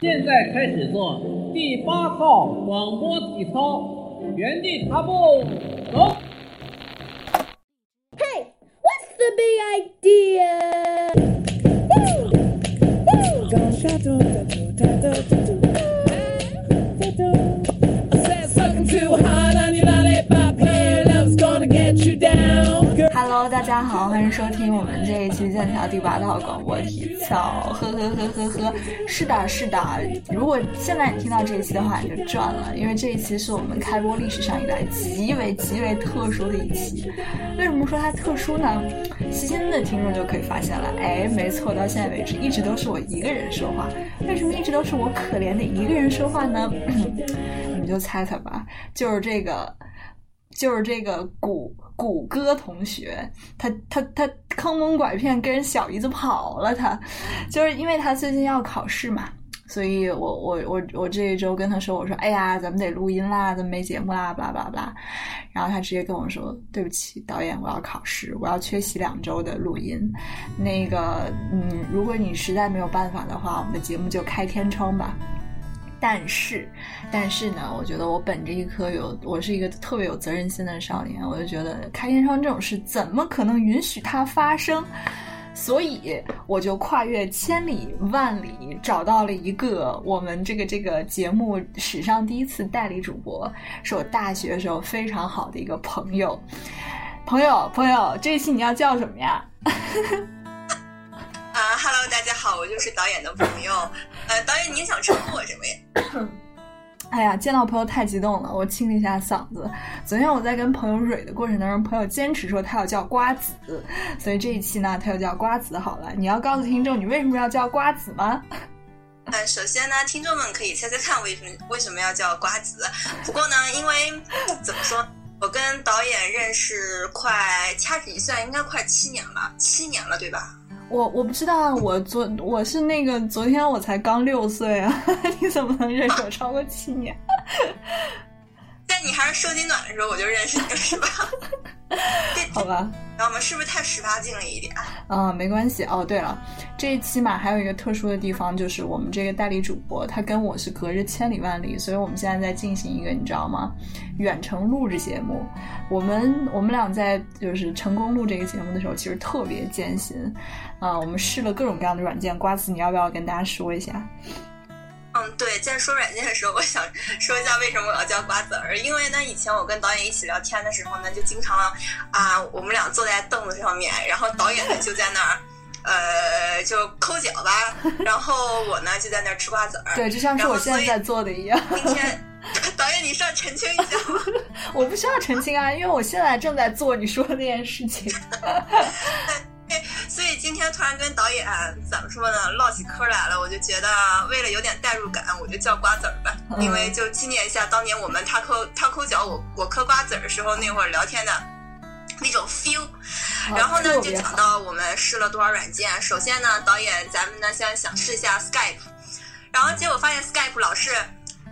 现在开始做第八套广播体操，原地踏步，走。Hey, what's the big idea? Woo! Woo! 大家好，欢迎收听我们这一期剑桥第八套广播体操。呵呵呵呵呵，是的，是的。如果现在你听到这一期的话，你就赚了，因为这一期是我们开播历史上以来极为极为特殊的一期。为什么说它特殊呢？细心的听众就可以发现了，哎，没错，到现在为止一直都是我一个人说话。为什么一直都是我可怜的一个人说话呢？你们就猜猜吧，就是这个。就是这个谷谷歌同学，他他他坑蒙拐骗跟人小姨子跑了他，就是因为他最近要考试嘛，所以我我我我这一周跟他说，我说哎呀，咱们得录音啦，咱们没节目啦，巴拉巴拉。巴拉，然后他直接跟我说，对不起，导演，我要考试，我要缺席两周的录音，那个嗯，如果你实在没有办法的话，我们的节目就开天窗吧。但是，但是呢，我觉得我本着一颗有，我是一个特别有责任心的少年，我就觉得开天窗这种事怎么可能允许它发生？所以我就跨越千里万里，找到了一个我们这个这个节目史上第一次代理主播，是我大学时候非常好的一个朋友。朋友，朋友，这一期你要叫什么呀？啊哈喽，大家好，我就是导演的朋友。呃，导演您想称呼我什么呀？哎呀，见到朋友太激动了，我清了一下嗓子。昨天我在跟朋友蕊的过程当中，朋友坚持说他要叫瓜子，所以这一期呢，他又叫瓜子好了。你要告诉听众你为什么要叫瓜子吗？呃，首先呢，听众们可以猜猜看为什么为什么要叫瓜子。不过呢，因为怎么说，我跟导演认识快掐指一算，应该快七年了，七年了，对吧？我我不知道啊，我昨我是那个昨天我才刚六岁啊，你怎么能认识我超过七年？在你还是受精卵的时候我就认识你了，是吧？好吧。然后我们是不是太十八禁了一点？啊，没关系哦。对了，这一期嘛，还有一个特殊的地方，就是我们这个代理主播他跟我是隔着千里万里，所以我们现在在进行一个你知道吗？远程录制节目。我们我们俩在就是成功录这个节目的时候，其实特别艰辛啊。我们试了各种各样的软件，瓜子，你要不要跟大家说一下？嗯，对，在说软件的时候，我想说一下为什么我要叫瓜子儿。因为呢，以前我跟导演一起聊天的时候呢，就经常啊，我们俩坐在凳子上面，然后导演呢就在那儿，呃，就抠脚吧，然后我呢就在那儿吃瓜子儿。对，就像是我现在在做的一样。今天，导演，你是要澄清一下吗？我不需要澄清啊，因为我现在正在做你说的那件事情。所以今天突然跟导演怎么说呢，唠起嗑来了，我就觉得为了有点代入感，我就叫瓜子儿吧，嗯、因为就纪念一下当年我们他抠他抠脚，我我嗑瓜子儿的时候那会儿聊天的那种 feel。然后呢，就讲到我们试了多少软件。首先呢，导演咱们呢现在想试一下 Skype，然后结果发现 Skype 老是。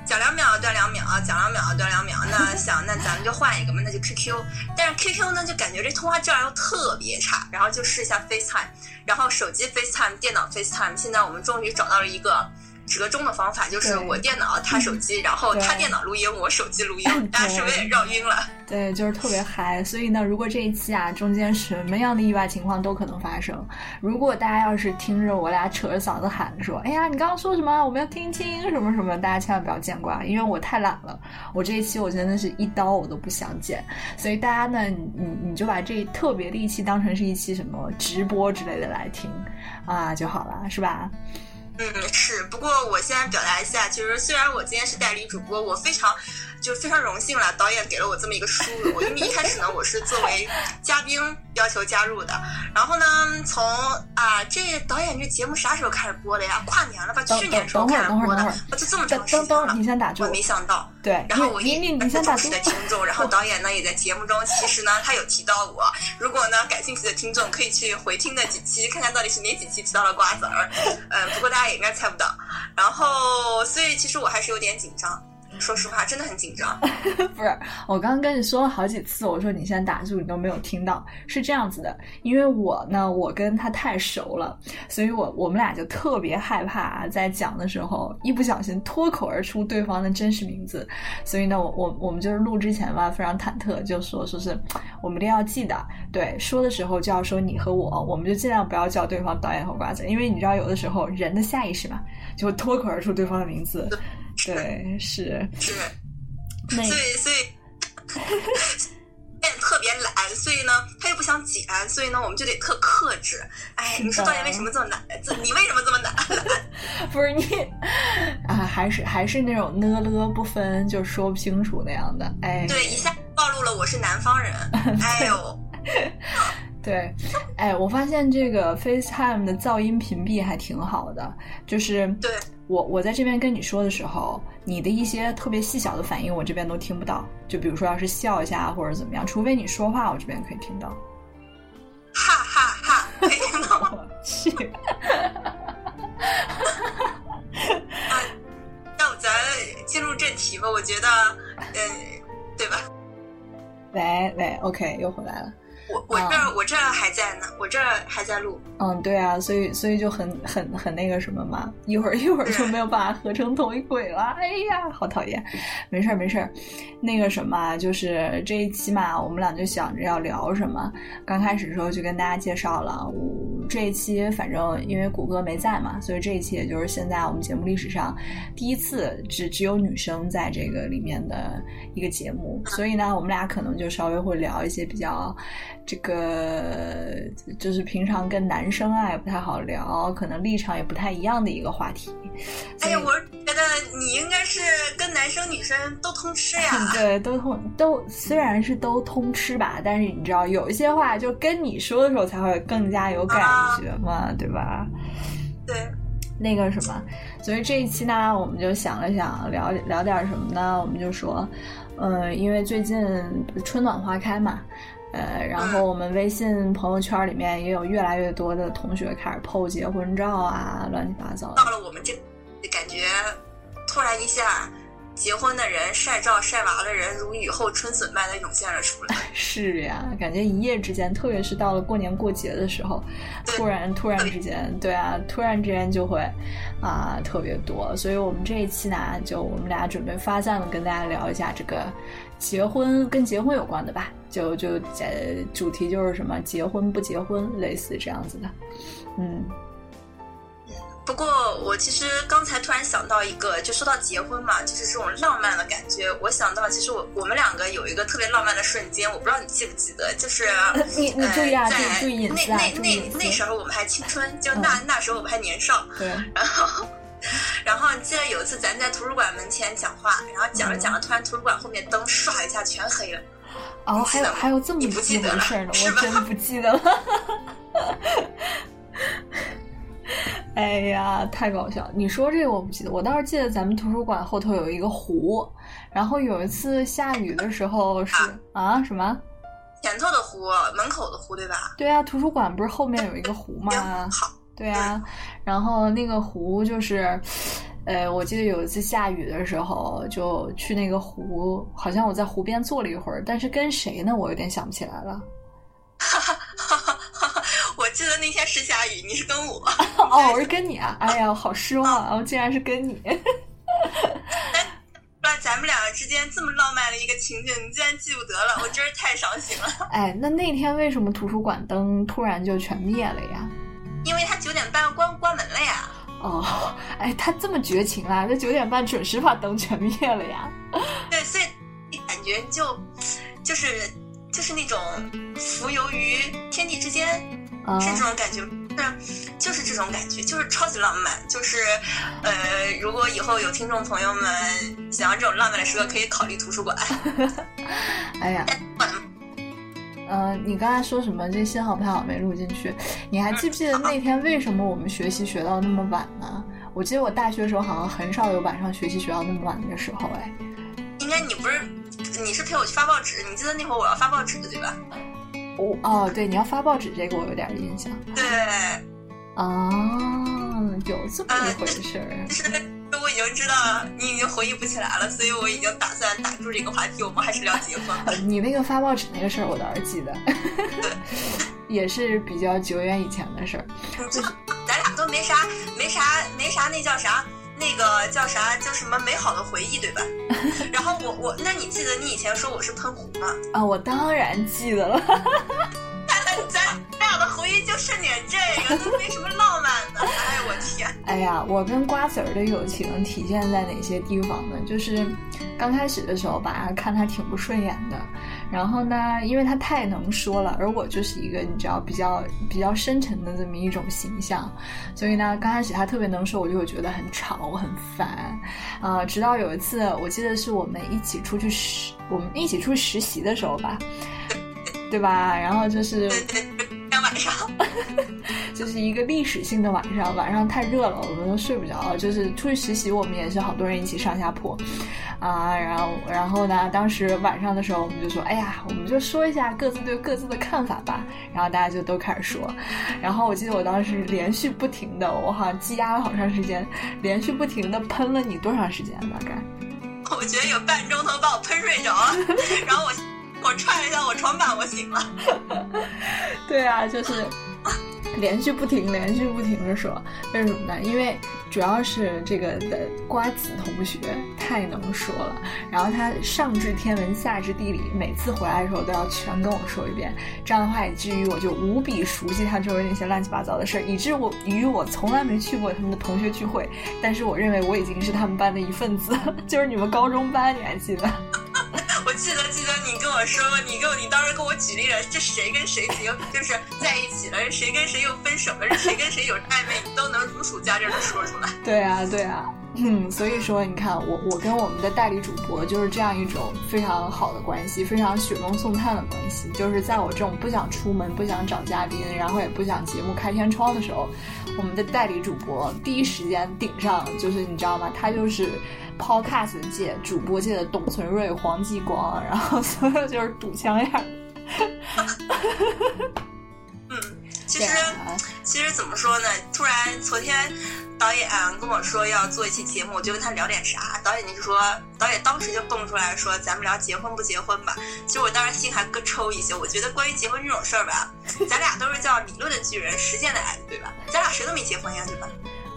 讲两秒断两秒啊，讲两秒断两秒，那 想那咱们就换一个嘛，那就 QQ。但是 QQ 呢，就感觉这通话质量又特别差，然后就试一下 FaceTime，然后手机 FaceTime，电脑 FaceTime。现在我们终于找到了一个折中的方法，就是我电脑他手机，然后他电脑录音，我手机录音，大家是不是也 绕晕了？对，就是特别嗨。所以呢，如果这一期啊中间什么样的意外情况都可能发生。如果大家要是听着我俩扯着嗓子喊说：“哎呀，你刚刚说什么？我们要听清什么什么。”大家千万不要见怪，因为我太懒了。我这一期我真的是一刀我都不想剪。所以大家呢，你你就把这特别的一期当成是一期什么直播之类的来听啊就好了，是吧？嗯，是。不过我现在表达一下，就是虽然我今天是代理主播，我非常就是非常荣幸了，导演给了我这么一个殊荣。因为一开始呢，我是作为嘉宾要求加入的。然后呢，从啊，这导演这节目啥时候开始播的呀？跨年了吧？去年时候开始播的，我就这么长时间了。你先打住。我没想到。对。然后我你你你先打住。的听众，然后导演呢也在节目中，其实呢他有提到我。如果呢感兴趣的听众可以去回听那几期，看看到底是哪几期提到了瓜子儿。嗯，不过大家也应该猜不到。然后，所以其实我还是有点紧张。说实话，真的很紧张。不是，我刚刚跟你说了好几次，我说你先打住，你都没有听到。是这样子的，因为我呢，我跟他太熟了，所以我我们俩就特别害怕啊在讲的时候一不小心脱口而出对方的真实名字。所以呢，我我我们就是录之前吧，非常忐忑，就说说是我们一定要记得，对，说的时候就要说你和我，我们就尽量不要叫对方导演和瓜子，因为你知道有的时候人的下意识嘛，就会脱口而出对方的名字。对，是 是，所以所以导演特别懒，所以呢，他又不想剪，所以呢，我们就得特克制。哎，你说导演为什么这么难？这你为什么这么难？不是你啊，还是还是那种呢了不分，就说不清楚那样的。哎，对，一下暴露了我是南方人。哎呦，对，哎，我发现这个 FaceTime 的噪音屏蔽还挺好的，就是对。我我在这边跟你说的时候，你的一些特别细小的反应，我这边都听不到。就比如说，要是笑一下或者怎么样，除非你说话，我这边可以听到。哈哈哈！可以听到吗？去。那咱进入正题吧。我觉得，嗯，对吧？喂喂，OK，又回来了。我我这我这还在呢，我这还在录。嗯，对啊，所以所以就很很很那个什么嘛，一会儿一会儿就没有办法合成同一轨了。哎呀，好讨厌！没事儿没事儿，那个什么，就是这一期嘛，我们俩就想着要聊什么。刚开始的时候就跟大家介绍了，我这一期反正因为谷歌没在嘛，所以这一期也就是现在我们节目历史上第一次只只有女生在这个里面的一个节目。所以呢，我们俩可能就稍微会聊一些比较。这个就是平常跟男生啊也不太好聊，可能立场也不太一样的一个话题。哎呀，我觉得你应该是跟男生女生都通吃呀。对，都通都虽然是都通吃吧，但是你知道有一些话就跟你说的时候才会更加有感觉嘛，对吧？对，那个什么，所以这一期呢，我们就想了想聊聊点什么呢？我们就说，嗯，因为最近春暖花开嘛。呃，然后我们微信朋友圈里面也有越来越多的同学开始 PO 结婚照啊，乱七八糟。到了我们这，感觉突然一下，结婚的人晒照晒娃的人如雨后春笋般的涌现了出来。是呀，感觉一夜之间，特别是到了过年过节的时候，突然突然之间，对啊，突然之间就会啊特别多。所以我们这一期呢，就我们俩准备发散的跟大家聊一下这个。结婚跟结婚有关的吧，就就呃主题就是什么结婚不结婚，类似这样子的，嗯。不过我其实刚才突然想到一个，就说到结婚嘛，就是这种浪漫的感觉。我想到其实我我们两个有一个特别浪漫的瞬间，我不知道你记不记得，就是你你注意啊，注意隐私啊，那那那那时候我们还青春，就那那时候我们还年少，对，然后。然后记得有一次咱在图书馆门前讲话，然后讲着讲着，突然图书馆后面灯唰一下全黑了。哦，还有还有这么不记得事呢，我真不记得了。哎呀，太搞笑！你说这个我不记得，我倒是记得咱们图书馆后头有一个湖，然后有一次下雨的时候是啊什么？前头的湖，门口的湖对吧？对啊，图书馆不是后面有一个湖吗？好。对啊，然后那个湖就是，呃，我记得有一次下雨的时候，就去那个湖，好像我在湖边坐了一会儿，但是跟谁呢？我有点想不起来了。哈哈哈哈哈！我记得那天是下雨，你是跟我。哦，我是跟你啊！哎呀，好失望啊！我竟然是跟你。那咱们两个之间这么浪漫的一个情景，你竟然记不得了，我真是太伤心了。哎，那那天为什么图书馆灯突然就全灭了呀？因为他九点半关关门了呀。哦，哎，他这么绝情啊！这九点半准时把灯全灭了呀。对，所以感觉就就是就是那种浮游于天地之间，是这种感觉，是就是这种感觉，就是超级浪漫。就是呃，如果以后有听众朋友们想要这种浪漫的时刻，可以考虑图书馆。哎呀。嗯，你刚才说什么？这信号不太好，没录进去。你还记不记得那天为什么我们学习学到那么晚呢？我记得我大学的时候好像很少有晚上学习学到那么晚的时候，哎。应该你不是，你是陪我去发报纸？你记得那会儿我要发报纸的对吧？我哦，对，你要发报纸这个我有点印象。对。啊，有这么一回事儿。是我已经知道你已经回忆不起来了，所以我已经打算打住这个话题，我们还是聊结婚吧。你那个发报纸那个事儿，我倒是记得，也是比较久远以前的事儿。就是咱俩都没啥，没啥，没啥，那叫啥？那个叫啥？叫什么美好的回忆，对吧？然后我我，那你记得你以前说我是喷壶吗？啊，我当然记得了。咱俩的回忆就剩点这个，都没什么浪漫的。哎我天！哎呀，我跟瓜子儿的友情体现在哪些地方呢？就是刚开始的时候吧，看他挺不顺眼的。然后呢，因为他太能说了，而我就是一个你知道比较比较深沉的这么一种形象，所以呢，刚开始他特别能说，我就会觉得很吵很烦。啊，直到有一次，我记得是我们一起出去实，我们一起出去实习的时候吧。对吧？然后就是 上，就是一个历史性的晚上。晚上太热了，我们都睡不着。就是出去实习，我们也是好多人一起上下铺，啊，然后然后呢，当时晚上的时候，我们就说，哎呀，我们就说一下各自对各自的看法吧。然后大家就都开始说。然后我记得我当时连续不停的，我好像积压了好长时间，连续不停的喷了你多长时间？大概？我觉得有半钟头把我喷睡着了，然后我。我踹了一下我床板，我醒了。对啊，就是 连续不停，连续不停的说，为什么呢？因为主要是这个的瓜子同学太能说了，然后他上知天文，下知地理，每次回来的时候都要全跟我说一遍。这样的话，以至于我就无比熟悉他周围那些乱七八糟的事儿，以至我于我从来没去过他们的同学聚会，但是我认为我已经是他们班的一份子，就是你们高中班，你还记得？我记得记得你跟我说过，你跟我你当时跟我举例了，这谁跟谁又就是在一起了，谁跟谁又分手了，谁跟谁有暧昧，你都能如数家珍的说出来。对啊，对啊，嗯，所以说你看我我跟我们的代理主播就是这样一种非常好的关系，非常雪中送炭的关系。就是在我这种不想出门、不想找嘉宾，然后也不想节目开天窗的时候，我们的代理主播第一时间顶上，就是你知道吗？他就是。Podcast 界、主播界的董存瑞、黄继光，然后所有就是堵枪眼。嗯，其实其实怎么说呢？突然昨天导演跟我说要做一期节目，我就问他聊点啥。导演就说，导演当时就蹦出来说：“咱们聊结婚不结婚吧。”其实我当时心还咯抽一些。我觉得关于结婚这种事儿吧，咱俩都是叫理论的巨人，实践的矮子，对吧？咱俩谁都没结婚呀，对吧？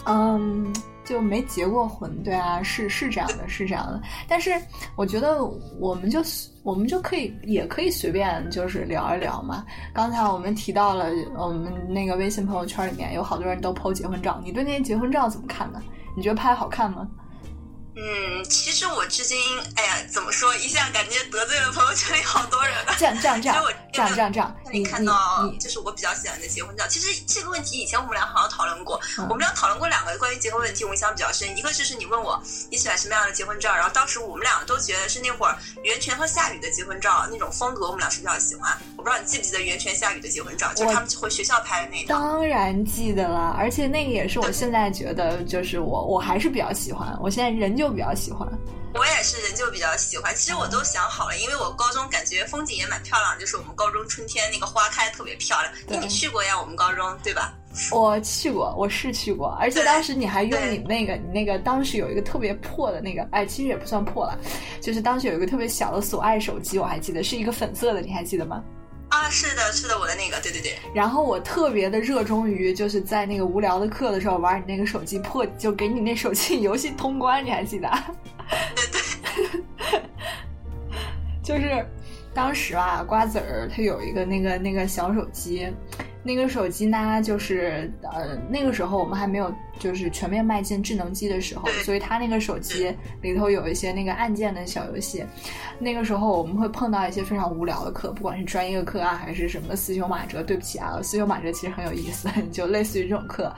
嗯。就没结过婚，对啊，是是这样的，是这样的。但是我觉得我们就我们就可以也可以随便就是聊一聊嘛。刚才我们提到了我们那个微信朋友圈里面有好多人都 PO 结婚照，你对那些结婚照怎么看呢？你觉得拍好看吗？嗯，其实我至今，哎呀，怎么说？一下感觉得罪了朋友圈里好多人。这样这样这样，这样 这样这样，你看到，就是我比较喜欢的结婚照。其实这个问题以前我们俩好像讨论过，我们俩讨论过两个关于结婚问题，我印象比较深。一个就是你问我你喜欢什么样的结婚照，然后当时我们俩都觉得是那会儿袁泉和夏雨的结婚照那种风格，我们俩是比较喜欢。我不知道你记不记得袁泉、夏雨的结婚照，就是他们回学校拍的那张。当然记得了，而且那个也是我现在觉得，就是我我还是比较喜欢。我现在人就比较喜欢。我也是人就比较喜欢，其实我都想好了，因为我高中感觉风景也蛮漂亮，就是我们高中春天那个花开特别漂亮。你去过呀？我们高中对吧？我去过，我是去过，而且当时你还用你那个，你那个当时有一个特别破的那个，哎，其实也不算破了，就是当时有一个特别小的索爱手机，我还记得是一个粉色的，你还记得吗？啊，是的，是的，我的那个，对对对。然后我特别的热衷于，就是在那个无聊的课的时候玩你那个手机破，就给你那手机游戏通关，你还记得？对对。就是当时啊，瓜子儿他有一个那个那个小手机。那个手机呢，就是呃，那个时候我们还没有就是全面迈进智能机的时候，所以它那个手机里头有一些那个按键的小游戏。那个时候我们会碰到一些非常无聊的课，不管是专业课啊，还是什么四修马哲。对不起啊，四修马哲其实很有意思，就类似于这种课。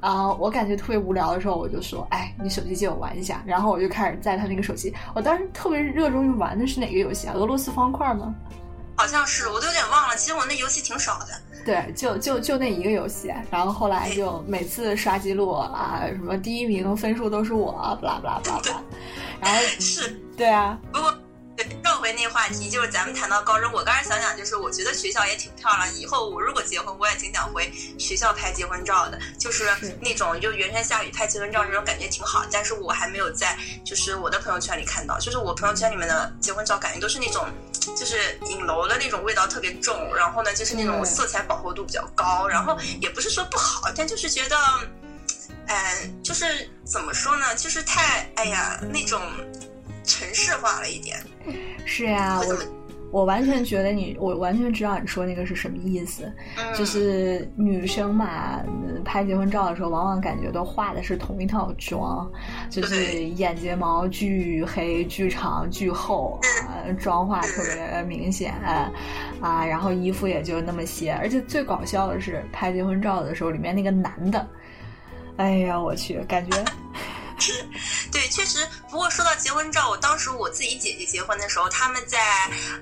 啊，我感觉特别无聊的时候，我就说，哎，你手机借我玩一下。然后我就开始在他那个手机，我当时特别热衷于玩的是哪个游戏啊？俄罗斯方块吗？好像是，我都有点忘了。其实我那游戏挺少的。对，就就就那一个游戏，然后后来就每次刷记录啊，什么第一名分数都是我，不啦不啦不啦不啦。然后 是，对啊。不过绕回那话题，就是咱们谈到高中，我刚才想想，就是我觉得学校也挺漂亮。以后我如果结婚，我也挺想回学校拍结婚照的，就是那种就原天下雨拍结婚照，这种感觉挺好。但是我还没有在就是我的朋友圈里看到，就是我朋友圈里面的结婚照，感觉都是那种就是影楼的那种味道特别重，然后呢就是那种色彩饱和度比较高，然后也不是说不好，但就是觉得。嗯，就是怎么说呢？就是太哎呀，那种城市化了一点。是呀，我我完全觉得你，我完全知道你说那个是什么意思。就是女生嘛，拍结婚照的时候，往往感觉都化的是同一套妆，就是眼睫毛巨黑、巨长、巨厚，啊，妆化特别明显啊，然后衣服也就那么些。而且最搞笑的是，拍结婚照的时候，里面那个男的。哎呀，我去，感觉。是，对，确实。不过说到结婚照，我当时我自己姐姐结婚的时候，他们在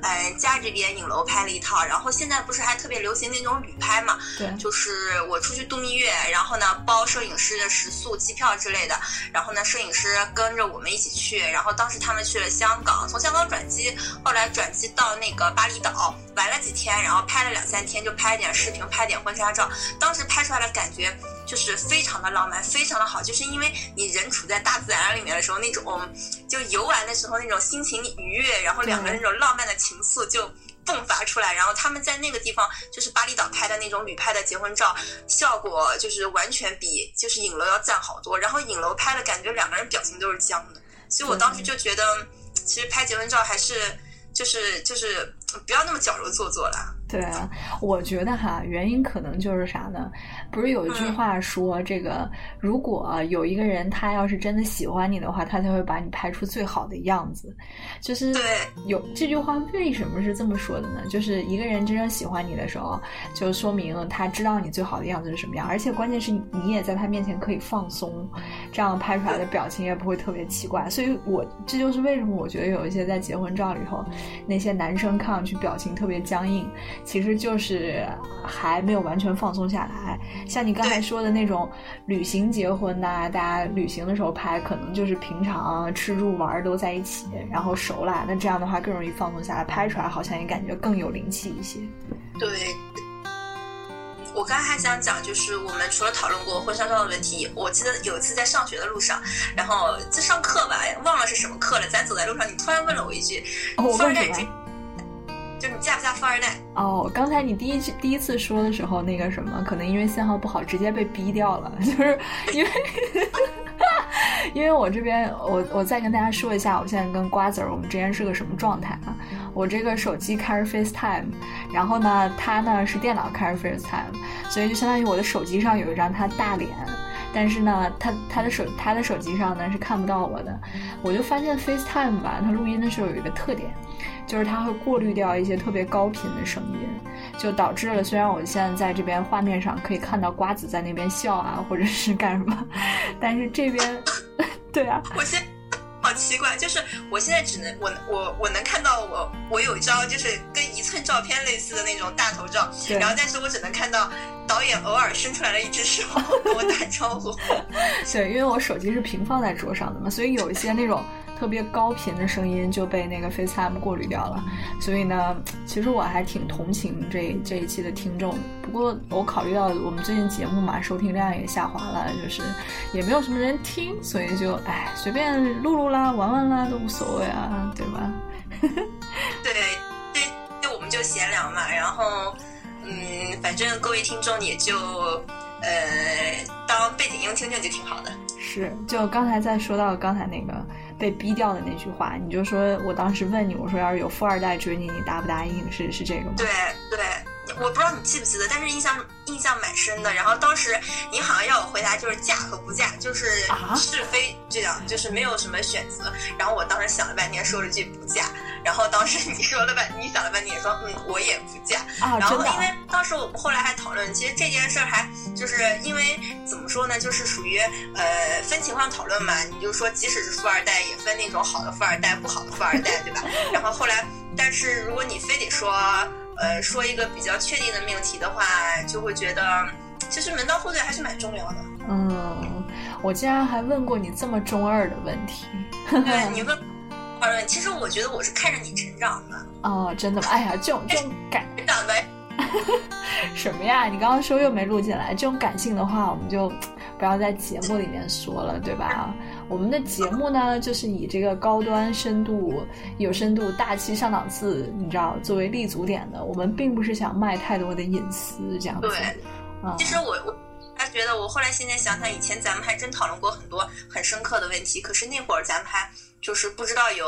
嗯家这边影楼拍了一套。然后现在不是还特别流行那种旅拍嘛？对。就是我出去度蜜月，然后呢包摄影师的食宿、机票之类的。然后呢摄影师跟着我们一起去。然后当时他们去了香港，从香港转机，后来转机到那个巴厘岛玩了几天，然后拍了两三天，就拍点视频，拍点婚纱照。当时拍出来的感觉就是非常的浪漫，非常的好，就是因为你人处在大自然里面的时候，那种就游玩的时候那种心情愉悦，然后两个人那种浪漫的情愫就迸发出来。然后他们在那个地方，就是巴厘岛拍的那种旅拍的结婚照，效果就是完全比就是影楼要赞好多。然后影楼拍的感觉两个人表情都是僵的，所以我当时就觉得，其实拍结婚照还是就是就是不要那么矫揉做作了。对啊，我觉得哈，原因可能就是啥呢？不是有一句话说，这个如果有一个人他要是真的喜欢你的话，他才会把你拍出最好的样子。就是有这句话为什么是这么说的呢？就是一个人真正喜欢你的时候，就说明他知道你最好的样子是什么样，而且关键是你也在他面前可以放松，这样拍出来的表情也不会特别奇怪。所以我这就是为什么我觉得有一些在结婚照里头，那些男生看上去表情特别僵硬。其实就是还没有完全放松下来，像你刚才说的那种旅行结婚呐，大家旅行的时候拍，可能就是平常吃住玩都在一起，然后熟了，那这样的话更容易放松下来，拍出来好像也感觉更有灵气一些。对，我刚才还想讲，就是我们除了讨论过婚纱照的问题，我记得有一次在上学的路上，然后在上课吧，忘了是什么课了，咱走在路上，你突然问了我一句：“富二代。”就你嫁不嫁富二代？哦，刚才你第一句第一次说的时候，那个什么，可能因为信号不好，直接被逼掉了。就是因为，因为我这边，我我再跟大家说一下，我现在跟瓜子儿我们之间是个什么状态啊？我这个手机开着 FaceTime，然后呢，他呢是电脑开着 FaceTime，所以就相当于我的手机上有一张他大脸，但是呢，他他的手他的手机上呢是看不到我的。我就发现 FaceTime 吧，它录音的时候有一个特点。就是它会过滤掉一些特别高频的声音，就导致了虽然我现在在这边画面上可以看到瓜子在那边笑啊，或者是干什么，但是这边，对啊，我先好奇怪，就是我现在只能我我我能看到我我有一张就是跟一寸照片类似的那种大头照，然后但是我只能看到导演偶尔伸出来了一只手 跟我打招呼。对，因为我手机是平放在桌上的嘛，所以有一些那种。特别高频的声音就被那个 FaceTime 过滤掉了，所以呢，其实我还挺同情这这一期的听众。不过我考虑到我们最近节目嘛，收听量也下滑了，就是也没有什么人听，所以就哎随便录录啦，玩玩啦都无所谓啊，对吧？对，对，就我们就闲聊嘛，然后嗯，反正各位听众也就呃当背景音听听就挺好的。是，就刚才在说到刚才那个。被逼掉的那句话，你就说我当时问你，我说要是有富二代追你，你答不答应？是是这个吗？对对。我不知道你记不记得，但是印象印象蛮深的。然后当时你好像要我回答，就是嫁和不嫁，就是是非这样，就是没有什么选择。然后我当时想了半天，说了句不嫁。然后当时你说了半，你想了半天说嗯，我也不嫁。然后因为当时我们后来还讨论，其实这件事儿还就是因为怎么说呢，就是属于呃分情况讨论嘛。你就说即使是富二代，也分那种好的富二代，不好的富二代，对吧？然后后来，但是如果你非得说。呃，说一个比较确定的命题的话，就会觉得其实门当户对还是蛮重要的。嗯，我竟然还问过你这么中二的问题。对，你问二问，其实我觉得我是看着你成长的。哦，真的吗？哎呀，这种这种感长呗 什么呀？你刚刚说又没录进来，这种感性的话我们就不要在节目里面说了，对吧？我们的节目呢，就是以这个高端、深度、有深度、大气、上档次，你知道作为立足点的。我们并不是想卖太多的隐私，这样子。对，啊、其实我我还觉得，我后来现在想想，以前咱们还真讨论过很多很深刻的问题，可是那会儿咱们还就是不知道有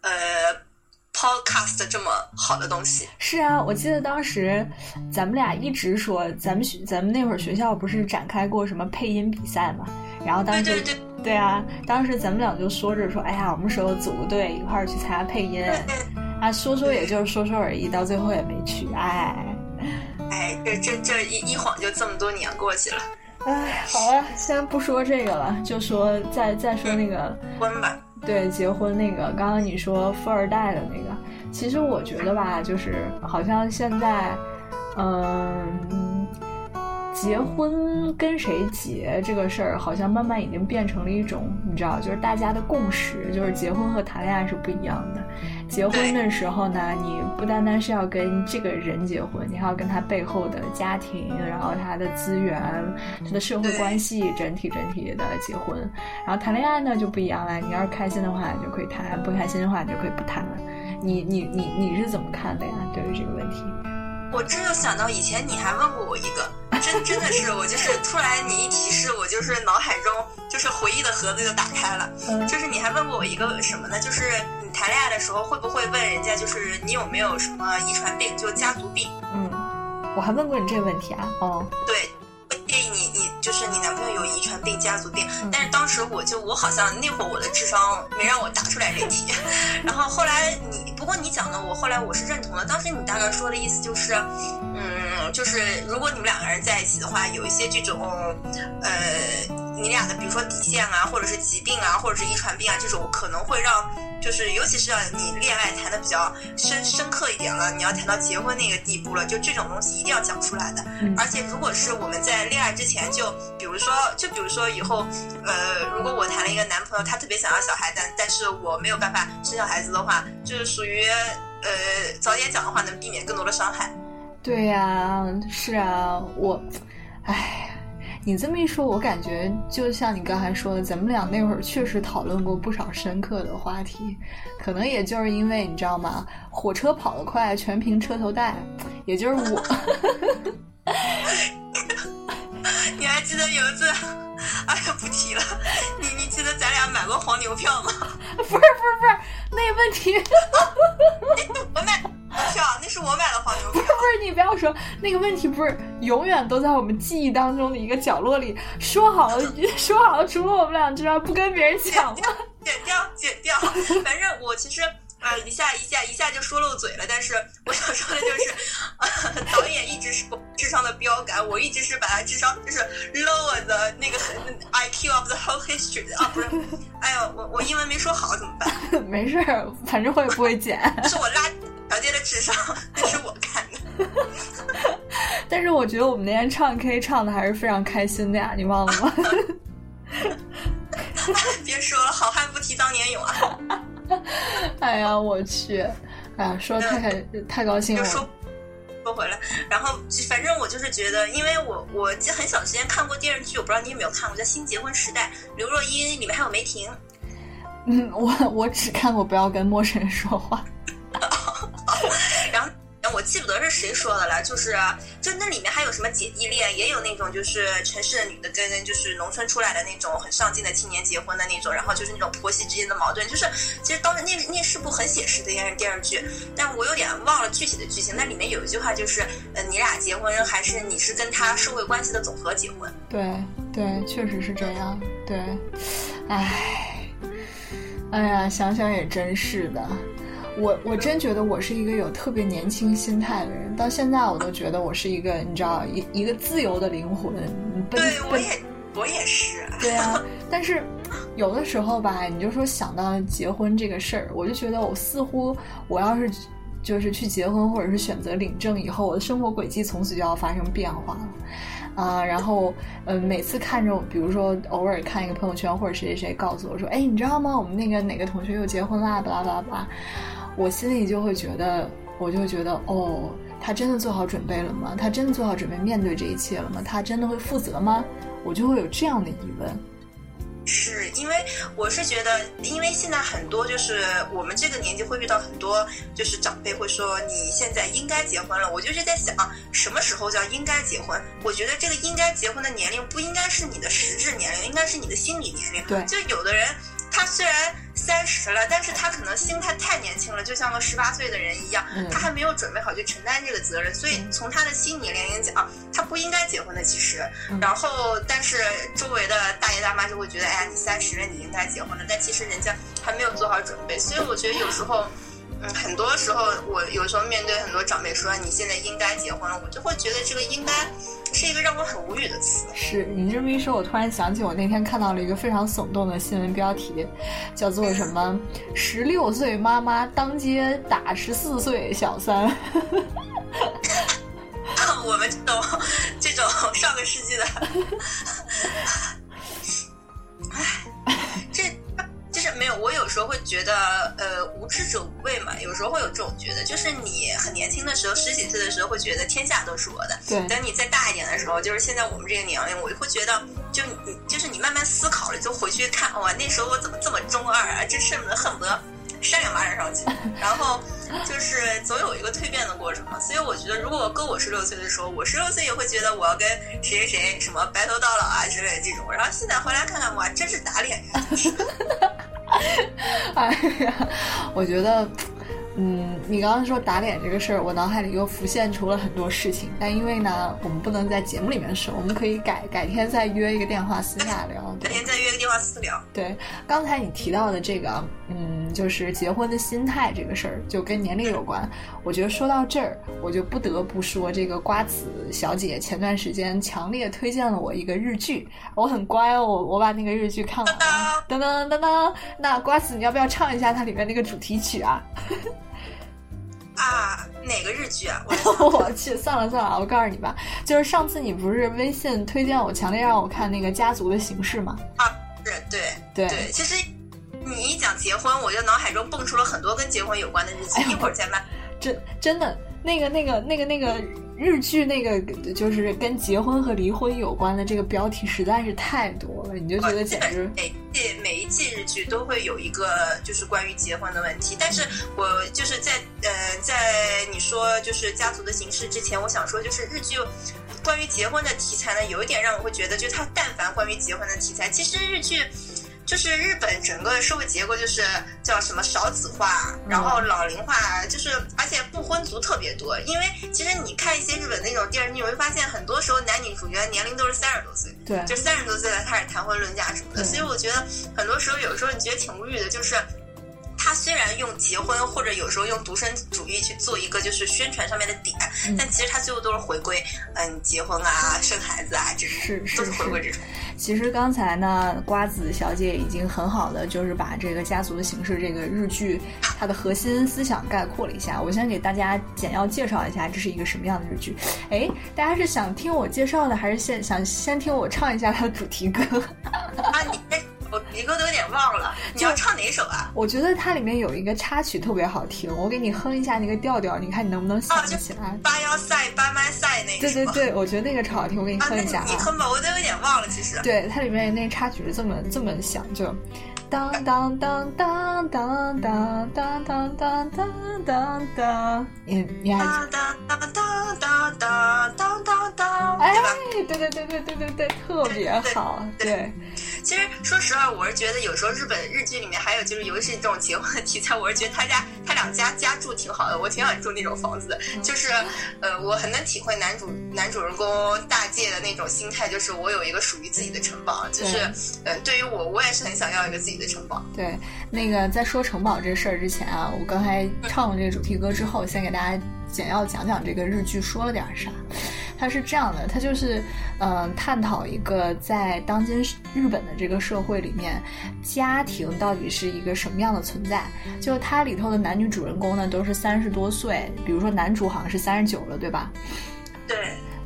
呃 podcast 这么好的东西。是啊，我记得当时咱们俩一直说，咱们学咱们那会儿学校不是展开过什么配音比赛嘛？然后当时对对对对啊，当时咱们俩就说着说，哎呀，我们时候组个队一块儿去参加配音，啊，说说也就是说说而已，到最后也没去，哎。哎，这这这一一晃就这么多年过去了，哎，好了，先不说这个了，就说再再说那个，婚吧。对，结婚那个，刚刚你说富二代的那个，其实我觉得吧，就是好像现在，嗯，结婚跟谁结这个事儿，好像慢慢已经变成了一种，你知道，就是大家的共识，就是结婚和谈恋爱是不一样的。结婚的时候呢，你不单单是要跟这个人结婚，你还要跟他背后的家庭，然后他的资源、他的社会关系，整体整体的结婚。然后谈恋爱呢就不一样了，你要是开心的话，你就可以谈；不开心的话，你就可以不谈了。你你你你是怎么看的呀？对于这个问题？我这就想到以前你还问过我一个，真真的是我就是突然你一提示，我就是脑海中就是回忆的盒子就打开了。嗯就是你还问过我一个什么呢？就是你谈恋爱的时候会不会问人家，就是你有没有什么遗传病，就家族病？嗯，我还问过你这个问题啊。哦，对，我建议你你就是你男朋友有遗传病、家族病。嗯但是当时我就我好像那会儿我的智商没让我答出来这题，然后后来你不过你讲的我后来我是认同的。当时你大概说的意思就是，嗯，就是如果你们两个人在一起的话，有一些这种呃你俩的比如说底线啊，或者是疾病啊，或者是遗传病啊这种，可能会让。就是，尤其是让你恋爱谈的比较深深刻一点了，你要谈到结婚那个地步了，就这种东西一定要讲出来的。嗯而且，如果是我们在恋爱之前就，比如说，就比如说以后，呃，如果我谈了一个男朋友，他特别想要小孩，但但是我没有办法生小孩子的话，就是属于呃早点讲的话，能避免更多的伤害。对呀、是啊，我，唉。你这么一说，我感觉就像你刚才说的，咱们俩那会儿确实讨论过不少深刻的话题，可能也就是因为你知道吗？火车跑得快，全凭车头带，也就是我。你还记得有一次，哎呀不提了，你你记得咱俩买过黄牛票吗？不是不是不是，那问题我买票，那是我买的黄牛票。不是你不要说那个问题，不是永远都在我们记忆当中的一个角落里。说好了，说好了，除了我们俩之外，不跟别人讲吗？剪掉，剪掉。反正我其实呃一下一下一下就说漏嘴了，但是我想说的就是，呃、导演一直是我智商的标杆，我一直是把他智商就是 lower 的那个 IQ of the whole history 啊，不是，哎呦，我我英文没说好怎么办？没事儿，反正我也不会剪。是我拉小姐的智商，那是我干的。但是我觉得我们那天唱 K 唱的还是非常开心的呀，你忘了吗？别说了，好汉不提当年勇啊！哎呀，我去！哎呀，说得太开太高兴了。说说回来，然后反正我就是觉得，因为我我很小之前看过电视剧，我不知道你有没有看过，叫《新结婚时代》，刘若英里面还有梅婷。嗯，我我只看过不要跟陌生人说话。然后。我记不得是谁说的了，就是就那里面还有什么姐弟恋，也有那种就是城市的女的跟就是农村出来的那种很上进的青年结婚的那种，然后就是那种婆媳之间的矛盾，就是其实当时那那是部很写实的电视电视剧，但我有点忘了具体的剧情。那里面有一句话就是，呃，你俩结婚还是你是跟他社会关系的总和结婚？对对，确实是这样。对，唉，哎呀，想想也真是的。我我真觉得我是一个有特别年轻心态的人，到现在我都觉得我是一个你知道一一个自由的灵魂。对，我也我也是。对啊，但是有的时候吧，你就说想到结婚这个事儿，我就觉得我似乎我要是就是去结婚或者是选择领证以后，我的生活轨迹从此就要发生变化了。啊，然后呃，每次看着，比如说偶尔看一个朋友圈或者谁谁谁告诉我说，哎，你知道吗？我们那个哪个同学又结婚啦，巴拉巴拉巴拉，我心里就会觉得，我就会觉得，哦，他真的做好准备了吗？他真的做好准备面对这一切了吗？他真的会负责吗？我就会有这样的疑问。是因为我是觉得，因为现在很多就是我们这个年纪会遇到很多，就是长辈会说你现在应该结婚了。我就是在想，什么时候叫应该结婚？我觉得这个应该结婚的年龄不应该是你的实质年龄，应该是你的心理年龄。对，就有的人他虽然。三十了，但是他可能心态太年轻了，就像个十八岁的人一样，他还没有准备好去承担这个责任，所以从他的心理年龄讲，他不应该结婚的。其实，然后但是周围的大爷大妈就会觉得，哎呀，你三十了，你应该结婚了，但其实人家还没有做好准备，所以我觉得有时候。嗯，很多时候我有时候面对很多长辈说你现在应该结婚了，我就会觉得这个应该是一个让我很无语的词。是你这么一说，我突然想起我那天看到了一个非常耸动的新闻标题，叫做什么 “十六岁妈妈当街打十四岁小三”。我们这种这种上个世纪的，就是没有，我有时候会觉得，呃，无知者无畏嘛。有时候会有这种觉得，就是你很年轻的时候，十几岁的时候，会觉得天下都是我的。对。等你再大一点的时候，就是现在我们这个年龄，我会觉得，就你，就是你慢慢思考了，就回去看，哇，那时候我怎么这么中二啊？这恨不得恨不得扇两巴掌上去。然后就是总有一个蜕变的过程嘛。所以我觉得，如果搁我十六岁的时候，我十六岁也会觉得我要跟谁谁谁什么白头到老啊之类的这种。然后现在回来看看，哇，真是打脸呀！哎呀，我觉得，嗯，你刚刚说打脸这个事儿，我脑海里又浮现出了很多事情。但因为呢，我们不能在节目里面说，我们可以改改天再约一个电话私下聊。改天再约个电话私聊。对，刚才你提到的这个，嗯，就是结婚的心态这个事儿，就跟年龄有关。我觉得说到这儿，我就不得不说，这个瓜子小姐前段时间强烈推荐了我一个日剧，我很乖哦，我我把那个日剧看完了。噔噔噔噔，那瓜子你要不要唱一下它里面那个主题曲啊？啊，哪个日剧啊？我去，算了算了，我告诉你吧，就是上次你不是微信推荐我，强烈让我看那个《家族的形式》吗？啊，是，对对对，其实你一讲结婚，我就脑海中蹦出了很多跟结婚有关的日剧，一会儿再慢。真真的，那个那个那个那个日剧，那个就是跟结婚和离婚有关的这个标题实在是太多了，你就觉得简直每季每一季日剧都会有一个就是关于结婚的问题。但是我就是在呃在你说就是家族的形式之前，我想说就是日剧关于结婚的题材呢，有一点让我会觉得，就它但凡关于结婚的题材，其实日剧。就是日本整个社会结构就是叫什么少子化，然后老龄化，就是而且不婚族特别多。因为其实你看一些日本那种电视剧，你会发现很多时候男女主角年龄都是三十多岁，对，就三十多岁才开始谈婚论嫁什么的。所以我觉得很多时候有时候你觉得挺无语的，就是。他虽然用结婚或者有时候用独身主义去做一个就是宣传上面的点，但其实他最后都是回归，嗯，结婚啊、生孩子啊这种，是都是回归这种。其实刚才呢，瓜子小姐已经很好的就是把这个家族的形式这个日剧它的核心思想概括了一下。我先给大家简要介绍一下这是一个什么样的日剧。哎，大家是想听我介绍的，还是先想先听我唱一下它的主题歌？啊，你。我你歌都有点忘了，你要唱哪首啊？我觉得它里面有一个插曲特别好听，我给你哼一下那个调调，你看你能不能想得起来？八幺赛八麦赛那个。对对对，我觉得那个超好听，我给你哼一下啊。你哼吧，我都有点忘了，其实。对，它里面那插曲是这么这么响，就。当当当当当当当当当当当当，你你还？当当当当当当当当当，哎，对对对对对对对，特别好，对。其实说实话，我是觉得有时候日本日剧里面还有就是尤其是这种结婚的题材，我是觉得他家他两家家住挺好的，我挺想住那种房子的。就是呃，我很能体会男主男主人公大介的那种心态，就是我有一个属于自己的城堡。就是呃，对于我，我也是很想要一个自己的城堡。对，那个在说城堡这事儿之前啊，我刚才唱了这个主题歌之后，先给大家简要讲讲这个日剧说了点啥。它是这样的，它就是，嗯，探讨一个在当今日本的这个社会里面，家庭到底是一个什么样的存在。就它里头的男女主人公呢，都是三十多岁，比如说男主好像是三十九了，对吧？对。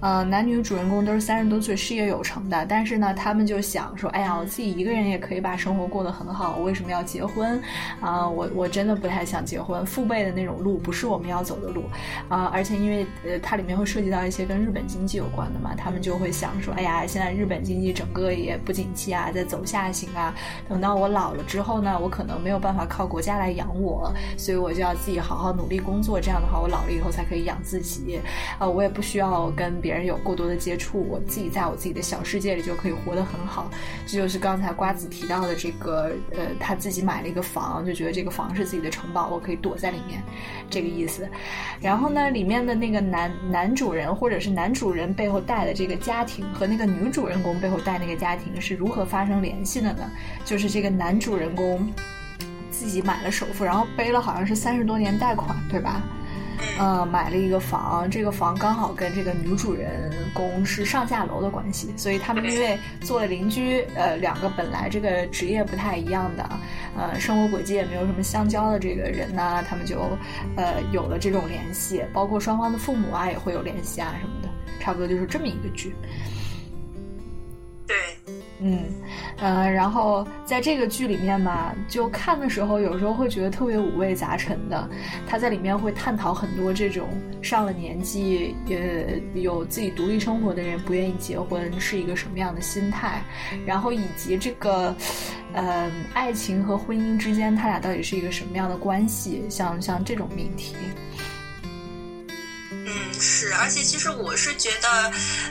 呃，男女主人公都是三十多岁，事业有成的，但是呢，他们就想说，哎呀，我自己一个人也可以把生活过得很好，我为什么要结婚？啊，我我真的不太想结婚，父辈的那种路不是我们要走的路，啊，而且因为呃，它里面会涉及到一些跟日本经济有关的嘛，他们就会想说，哎呀，现在日本经济整个也不景气啊，在走下行啊，等到我老了之后呢，我可能没有办法靠国家来养我，所以我就要自己好好努力工作，这样的话，我老了以后才可以养自己，啊，我也不需要跟别人人有过多的接触，我自己在我自己的小世界里就可以活得很好。这就是刚才瓜子提到的这个，呃，他自己买了一个房，就觉得这个房是自己的城堡，我可以躲在里面，这个意思。然后呢，里面的那个男男主人或者是男主人背后带的这个家庭和那个女主人公背后带那个家庭是如何发生联系的呢？就是这个男主人公自己买了首付，然后背了好像是三十多年贷款，对吧？嗯，买了一个房，这个房刚好跟这个女主人公是上下楼的关系，所以他们因为做了邻居，呃，两个本来这个职业不太一样的，呃，生活轨迹也没有什么相交的这个人呢，他们就呃有了这种联系，包括双方的父母啊也会有联系啊什么的，差不多就是这么一个剧。对。嗯，呃，然后在这个剧里面嘛，就看的时候有时候会觉得特别五味杂陈的。他在里面会探讨很多这种上了年纪，呃，有自己独立生活的人不愿意结婚是一个什么样的心态，然后以及这个，呃，爱情和婚姻之间他俩到底是一个什么样的关系，像像这种命题。嗯，是，而且其实我是觉得，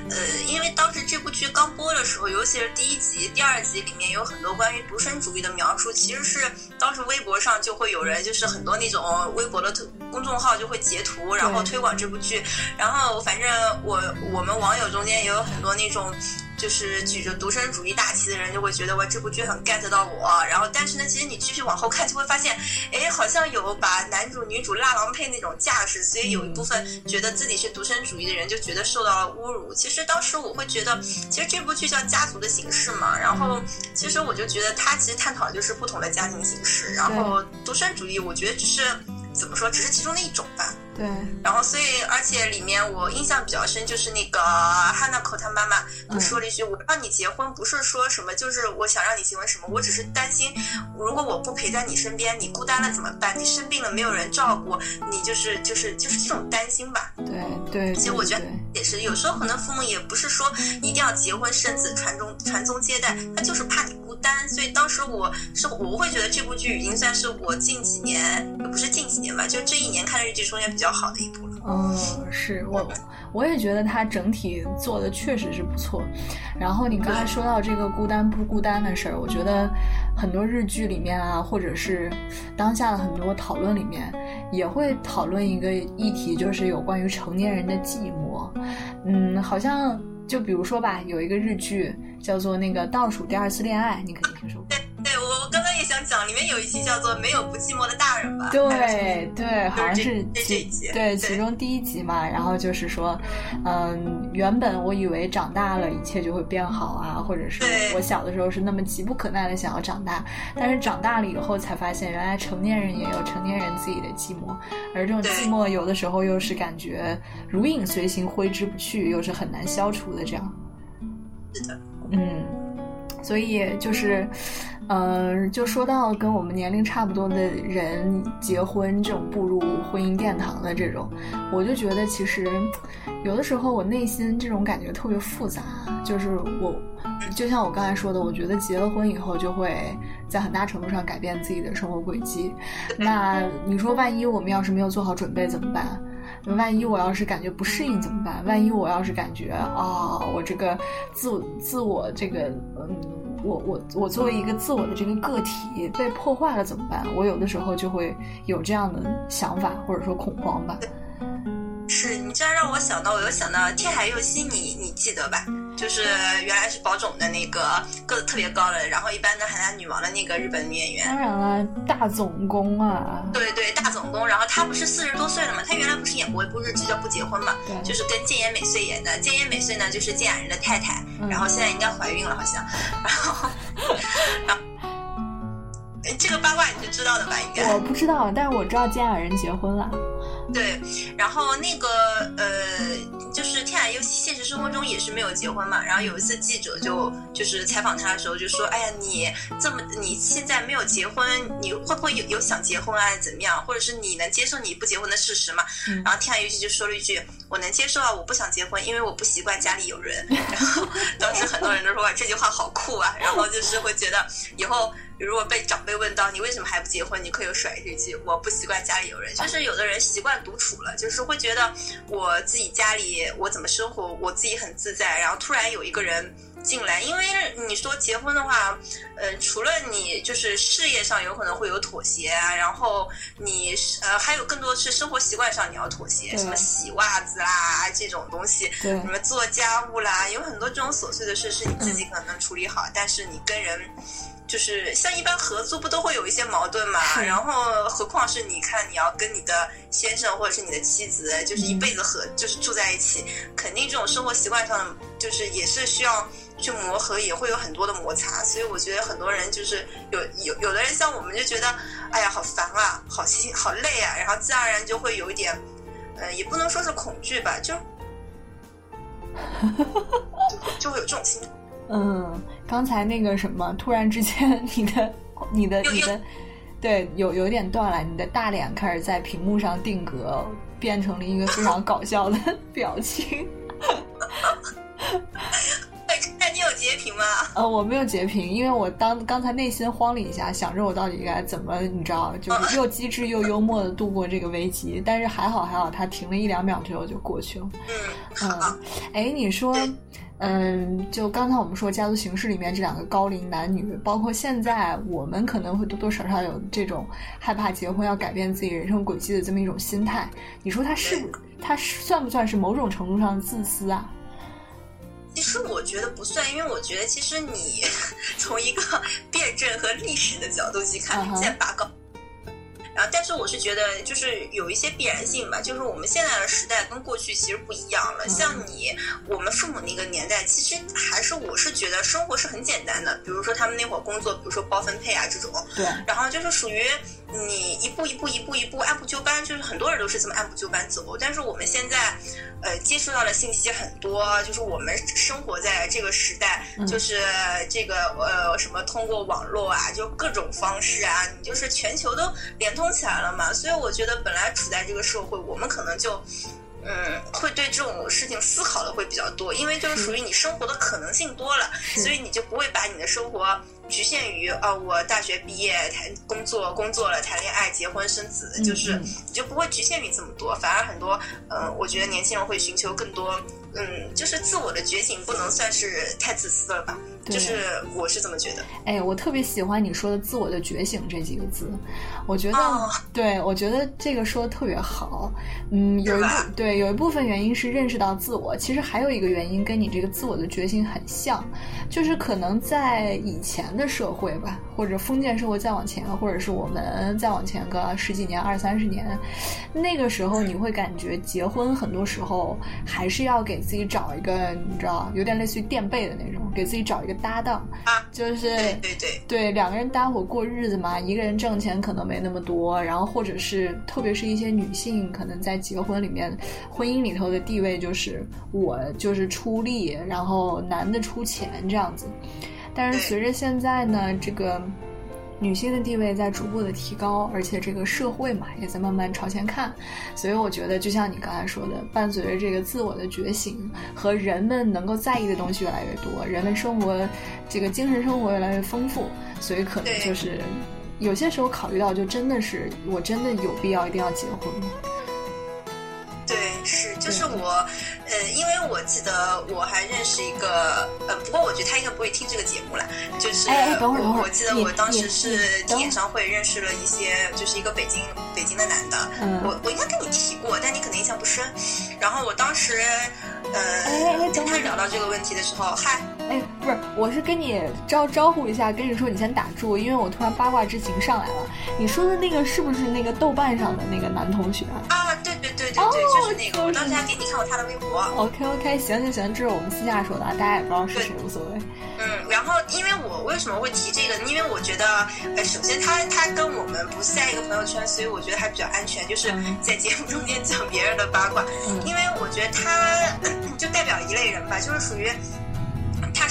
呃，因为当时这部剧刚播的时候，尤其是第一集、第二集里面有很多关于独身主义的描述，其实是当时微博上就会有人，就是很多那种微博的公众号就会截图，然后推广这部剧，然后反正我我们网友中间也有很多那种。就是举着独身主义大旗的人就会觉得哇这部剧很 get 到我，然后但是呢，其实你继续往后看就会发现，哎，好像有把男主女主拉郎配那种架势，所以有一部分觉得自己是独身主义的人就觉得受到了侮辱。其实当时我会觉得，其实这部剧叫《家族的形式》嘛，然后其实我就觉得它其实探讨的就是不同的家庭形式，然后独身主义我觉得只是怎么说，只是其中的一种吧。对，然后所以，而且里面我印象比较深，就是那个 Hanako 他妈妈就说了一句：“我让你结婚，不是说什么，就是我想让你结婚什么，我只是担心，如果我不陪在你身边，你孤单了怎么办？你生病了没有人照顾，你就是就是就是这种担心吧。”对对，其实我觉得也是，有时候可能父母也不是说一定要结婚生子传宗传宗接代，他就是怕你孤单。所以当时我是我会觉得这部剧已经算是我近几年，不是近几年吧，就这一年看的日剧中间比。较好的一部了。嗯，是我，我也觉得它整体做的确实是不错。然后你刚才说到这个孤单不孤单的事儿，我觉得很多日剧里面啊，或者是当下的很多讨论里面，也会讨论一个议题，就是有关于成年人的寂寞。嗯，好像就比如说吧，有一个日剧叫做那个《倒数第二次恋爱》，你肯定听说过。讲，里面有一期叫做《没有不寂寞的大人》吧？对对，好像是这一集对其中第一集嘛。然后就是说，嗯，原本我以为长大了一切就会变好啊，或者是我小的时候是那么急不可耐的想要长大，但是长大了以后才发现，原来成年人也有成年人自己的寂寞，而这种寂寞有的时候又是感觉如影随形、挥之不去，又是很难消除的。这样，是的，嗯，所以就是。嗯，就说到跟我们年龄差不多的人结婚这种步入婚姻殿堂的这种，我就觉得其实有的时候我内心这种感觉特别复杂。就是我，就像我刚才说的，我觉得结了婚以后就会在很大程度上改变自己的生活轨迹。那你说，万一我们要是没有做好准备怎么办？万一我要是感觉不适应怎么办？万一我要是感觉啊，我这个自自我这个嗯。我我我作为一个自我的这个个体被破坏了怎么办？我有的时候就会有这样的想法或者说恐慌吧。是你这样让我想到，我又想到天海佑希，你你记得吧？就是原来是宝冢的那个个子特别高的，然后一般的喊她女王的那个日本女演员。当然了，大总攻啊。对对，大总攻。然后她不是四十多岁了嘛？她原来不是演过一部日剧叫《不结婚》嘛？对。就是跟建野美穗演的。建野美穗呢，就是建雅人的太太，然后现在应该怀孕了，好像。然后，然后，这个八卦你是知道的吧？应该。我不知道，但是我知道建雅人结婚了。对，然后那个呃，就是天海佑希现实生活中也是没有结婚嘛。然后有一次记者就就是采访他的时候就说：“哎呀，你这么你现在没有结婚，你会不会有有想结婚啊？怎么样？或者是你能接受你不结婚的事实吗？”然后天海佑希就说了一句：“我能接受啊，我不想结婚，因为我不习惯家里有人。”然后当时很多人都说：“哇，这句话好酷啊！”然后就是会觉得以后。如果被长辈问到你为什么还不结婚，你可以甩这句“我不习惯家里有人”。就是有的人习惯独处了，就是会觉得我自己家里我怎么生活，我自己很自在。然后突然有一个人进来，因为你说结婚的话，呃，除了你就是事业上有可能会有妥协啊，然后你呃还有更多是生活习惯上你要妥协，什么洗袜子啦这种东西，什么做家务啦，有很多这种琐碎的事是你自己可能能处理好，但是你跟人。就是像一般合租不都会有一些矛盾嘛，然后何况是你看你要跟你的先生或者是你的妻子，就是一辈子和就是住在一起，肯定这种生活习惯上就是也是需要去磨合，也会有很多的摩擦。所以我觉得很多人就是有有有的人像我们就觉得，哎呀好烦啊，好心好累啊，然后自然而然就会有一点，呃，也不能说是恐惧吧，就就会有这种心。嗯，刚才那个什么，突然之间，你的、你的、你的，对，有有点断了。你的大脸开始在屏幕上定格，变成了一个非常搞笑的 表情。那你有截屏吗？呃，我没有截屏，因为我当刚才内心慌了一下，想着我到底该怎么，你知道，就是又机智又幽默的度过这个危机。但是还好还好，它停了一两秒之后就过去了。嗯，好。哎，你说。嗯，就刚才我们说家族形式里面这两个高龄男女，包括现在我们可能会多多少少有这种害怕结婚要改变自己人生轨迹的这么一种心态。你说他是他算不算是某种程度上的自私啊？其实我觉得不算，因为我觉得其实你 从一个辩证和历史的角度去看，现拔高。然后，但是我是觉得，就是有一些必然性吧。就是我们现在的时代跟过去其实不一样了。像你，我们父母那个年代，其实还是我是觉得生活是很简单的。比如说他们那会儿工作，比如说包分配啊这种。对。然后就是属于你一步一步一步一步按部就班，就是很多人都是这么按部就班走。但是我们现在，呃，接触到的信息很多，就是我们生活在这个时代，就是 这个呃什么通过网络啊，就各种方式啊，你就是全球都联通。起来了嘛？所以我觉得本来处在这个社会，我们可能就，嗯，会对这种事情思考的会比较多，因为就是属于你生活的可能性多了，所以你就不会把你的生活局限于啊，我大学毕业谈工作，工作了谈恋爱，结婚生子，就是你就不会局限于这么多，反而很多，嗯，我觉得年轻人会寻求更多，嗯，就是自我的觉醒，不能算是太自私了吧。就是我是这么觉得，哎，我特别喜欢你说的“自我的觉醒”这几个字，我觉得，对我觉得这个说的特别好。嗯，有一部对有一部分原因是认识到自我，其实还有一个原因跟你这个自我的觉醒很像，就是可能在以前的社会吧，或者封建社会再往前，或者是我们再往前个十几年、二三十年，那个时候你会感觉结婚很多时候还是要给自己找一个，你知道，有点类似于垫背的那种，给自己找一个。搭档。啊，就是对对对。对，两个人搭伙过日子嘛，一个人挣钱可能没那么多，然后或者是特别是一些女性，可能在结婚里面，婚姻里头的地位就是我就是出力，然后男的出钱这样子，但是随着现在呢，这个。女性的地位在逐步的提高，而且这个社会嘛也在慢慢朝前看，所以我觉得就像你刚才说的，伴随着这个自我的觉醒和人们能够在意的东西越来越多，人们生活这个精神生活越来越丰富，所以可能就是有些时候考虑到，就真的是我真的有必要一定要结婚吗？对，是，就是我，呃，因为我记得我还认识一个，呃，不过我觉得他应该不会听这个节目了。就是，哎，等会儿，等会儿，我记得我当时是听演唱会认识了一些，就是一个北京北京的男的。嗯。我我应该跟你提过，但你可能印象不深。然后我当时，呃，跟他聊到这个问题的时候，嗨，哎，不是，我是跟你招招呼一下，跟你说你先打住，因为我突然八卦之情上来了。你说的那个是不是那个豆瓣上的那个男同学啊？对对对对对。就是那个，我当时还给你看过他的微博。OK OK，行行行，这是我们私下说的，大家也不知道是谁，无所谓。嗯，然后因为我为什么会提这个？因为我觉得，呃，首先他他跟我们不是在一个朋友圈，所以我觉得还比较安全，就是在节目中间讲别人的八卦。因为我觉得他 就代表一类人吧，就是属于他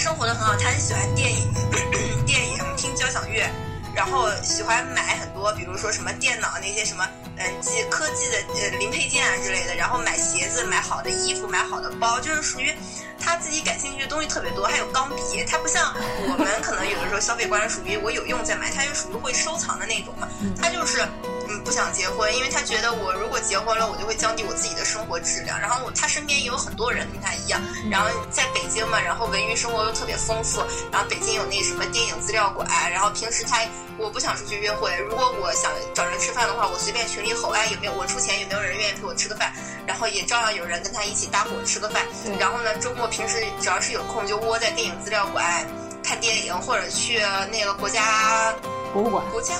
生活的很好，他很喜欢电影、电影、听交响乐，然后喜欢买很多，比如说什么电脑那些什么。嗯，技科技的呃零配件啊之类的，然后买鞋子、买好的衣服、买好的包，就是属于他自己感兴趣的东西特别多。还有钢笔，他不像我们可能有的时候消费观属于我有用再买，他就属于会收藏的那种嘛。他就是嗯不想结婚，因为他觉得我如果结婚了，我就会降低我自己的生活质量。然后他身边也有很多人跟他一样，然后在北京嘛，然后文娱生活又特别丰富，然后北京有那什么电影资料馆，然后平时他。我不想出去约会。如果我想找人吃饭的话，我随便群里吼，哎，有没有我出钱？有没有人愿意陪我吃个饭？然后也照样有人跟他一起搭伙吃个饭。然后呢，周末平时只要是有空，就窝在电影资料馆看电影，或者去那个国家博物馆。国家，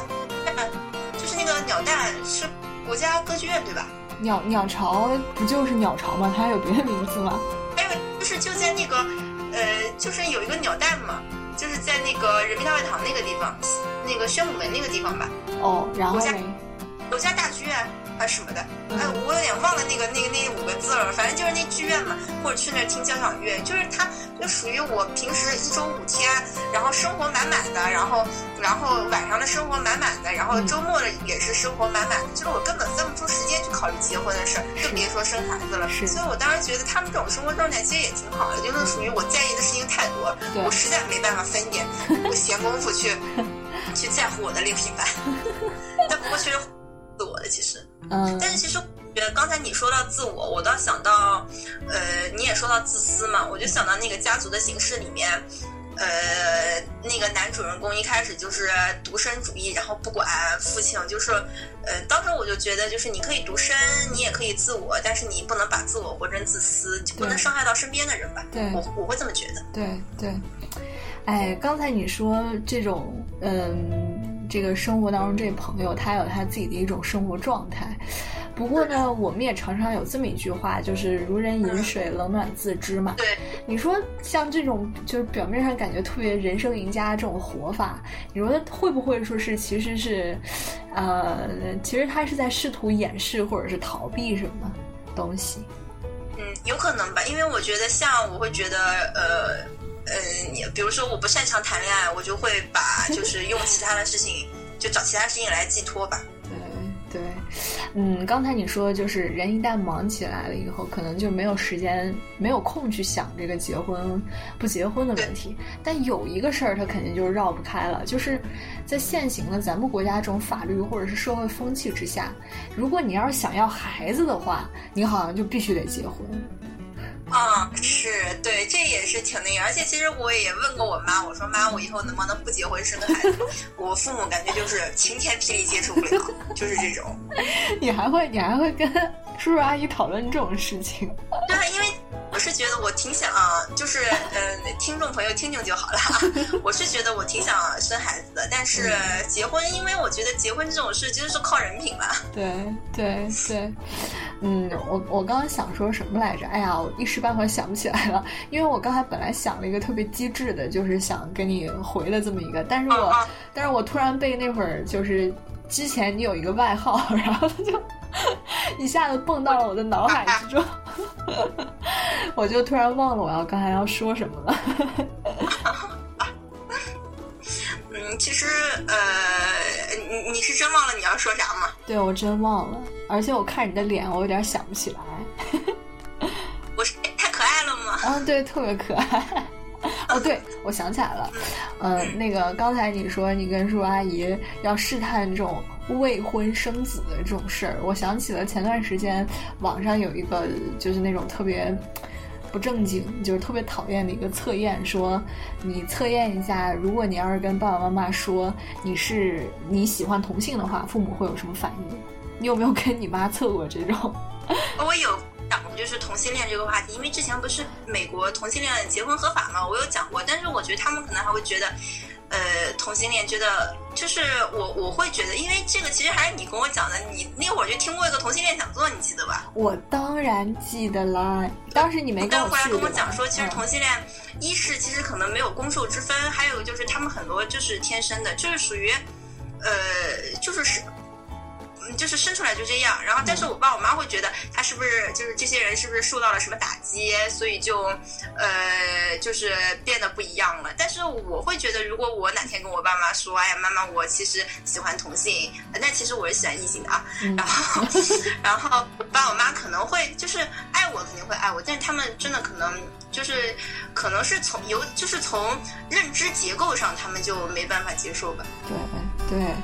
就是那个鸟蛋是国家歌剧院对吧？鸟鸟巢不就是鸟巢吗？它还有别的名字吗？还有就是就在那个呃，就是有一个鸟蛋嘛。就是在那个人民大会堂那个地方，那个宣武门那个地方吧。哦，然后呢？国家大剧院。啊什么的，哎，我有点忘了那个那个那五个字了。反正就是那剧院嘛，或者去那儿听交响乐，就是它就属于我平时一周五天，然后生活满满的，然后然后晚上的生活满满的，然后周末的也是生活满满的。就是我根本分不出时间去考虑结婚的事儿，更别说生孩子了。所以我当时觉得他们这种生活状态其实也挺好的，就是属于我在意的事情太多，我实在没办法分一点 我闲工夫去去在乎我的另一半。但不过确实。其实，嗯，但是其实，觉得刚才你说到自我，我倒想到，呃，你也说到自私嘛，我就想到那个家族的形式里面，呃，那个男主人公一开始就是独身主义，然后不管父亲，就是，呃，当时我就觉得，就是你可以独身，你也可以自我，但是你不能把自我活成自私，就不能伤害到身边的人吧？对，我我会这么觉得。对对，哎，刚才你说这种，嗯。这个生活当中，这朋友他有他自己的一种生活状态。不过呢，我们也常常有这么一句话，就是“如人饮水，冷暖自知”嘛。对，你说像这种就是表面上感觉特别人生赢家这种活法，你说会不会说是其实是，呃，其实他是在试图掩饰或者是逃避什么东西？嗯，有可能吧，因为我觉得像我会觉得，呃。嗯，你比如说我不擅长谈恋爱，我就会把 就是用其他的事情，就找其他事情来寄托吧。对对，嗯，刚才你说就是人一旦忙起来了以后，可能就没有时间、没有空去想这个结婚不结婚的问题。但有一个事儿，它肯定就是绕不开了，就是在现行的咱们国家这种法律或者是社会风气之下，如果你要是想要孩子的话，你好像就必须得结婚。啊，是对，这也是挺那个，而且其实我也问过我妈，我说妈，我以后能不能不结婚生个孩子？我父母感觉就是晴天霹雳接受不了，就是这种。你还会，你还会跟叔叔阿姨讨论这种事情？对，因为。我是觉得我挺想，就是呃，听众朋友听听就好了。我是觉得我挺想生孩子的，但是结婚，因为我觉得结婚这种事就是靠人品吧。对对对，嗯，我我刚刚想说什么来着？哎呀，我一时半会儿想不起来了。因为我刚才本来想了一个特别机智的，就是想跟你回的这么一个，但是我但是我突然被那会儿就是之前你有一个外号，然后他就。一下子蹦到了我的脑海之中，我就突然忘了我要刚才要说什么了。嗯，其实呃，你你是真忘了你要说啥吗？对，我真忘了，而且我看你的脸，我有点想不起来。我是太可爱了吗？啊，对，特别可爱。哦，对，我想起来了，嗯，那个刚才你说你跟叔叔阿姨要试探这种未婚生子的这种事儿，我想起了前段时间网上有一个就是那种特别不正经，就是特别讨厌的一个测验，说你测验一下，如果你要是跟爸爸妈妈说你是你喜欢同性的话，父母会有什么反应？你有没有跟你妈测过这种？我有。讲就是同性恋这个话题，因为之前不是美国同性恋结婚合法嘛，我有讲过。但是我觉得他们可能还会觉得，呃，同性恋觉得就是我我会觉得，因为这个其实还是你跟我讲的，你那会儿就听过一个同性恋讲座，你记得吧？我当然记得啦，当时你没跟我去。后来跟我讲说，其实嗯同性恋，一是其实可能没有攻受之分，还有就是他们很多就是天生的，就是属于，呃，就是是。就是生出来就这样，然后但是我爸我妈会觉得他是不是就是这些人是不是受到了什么打击，所以就呃就是变得不一样了。但是我会觉得，如果我哪天跟我爸妈说，哎呀妈妈，我其实喜欢同性，但其实我是喜欢异性的啊。然后然后我爸我妈可能会就是爱我肯定会爱我，但是他们真的可能就是可能是从由就是从认知结构上他们就没办法接受吧。对对。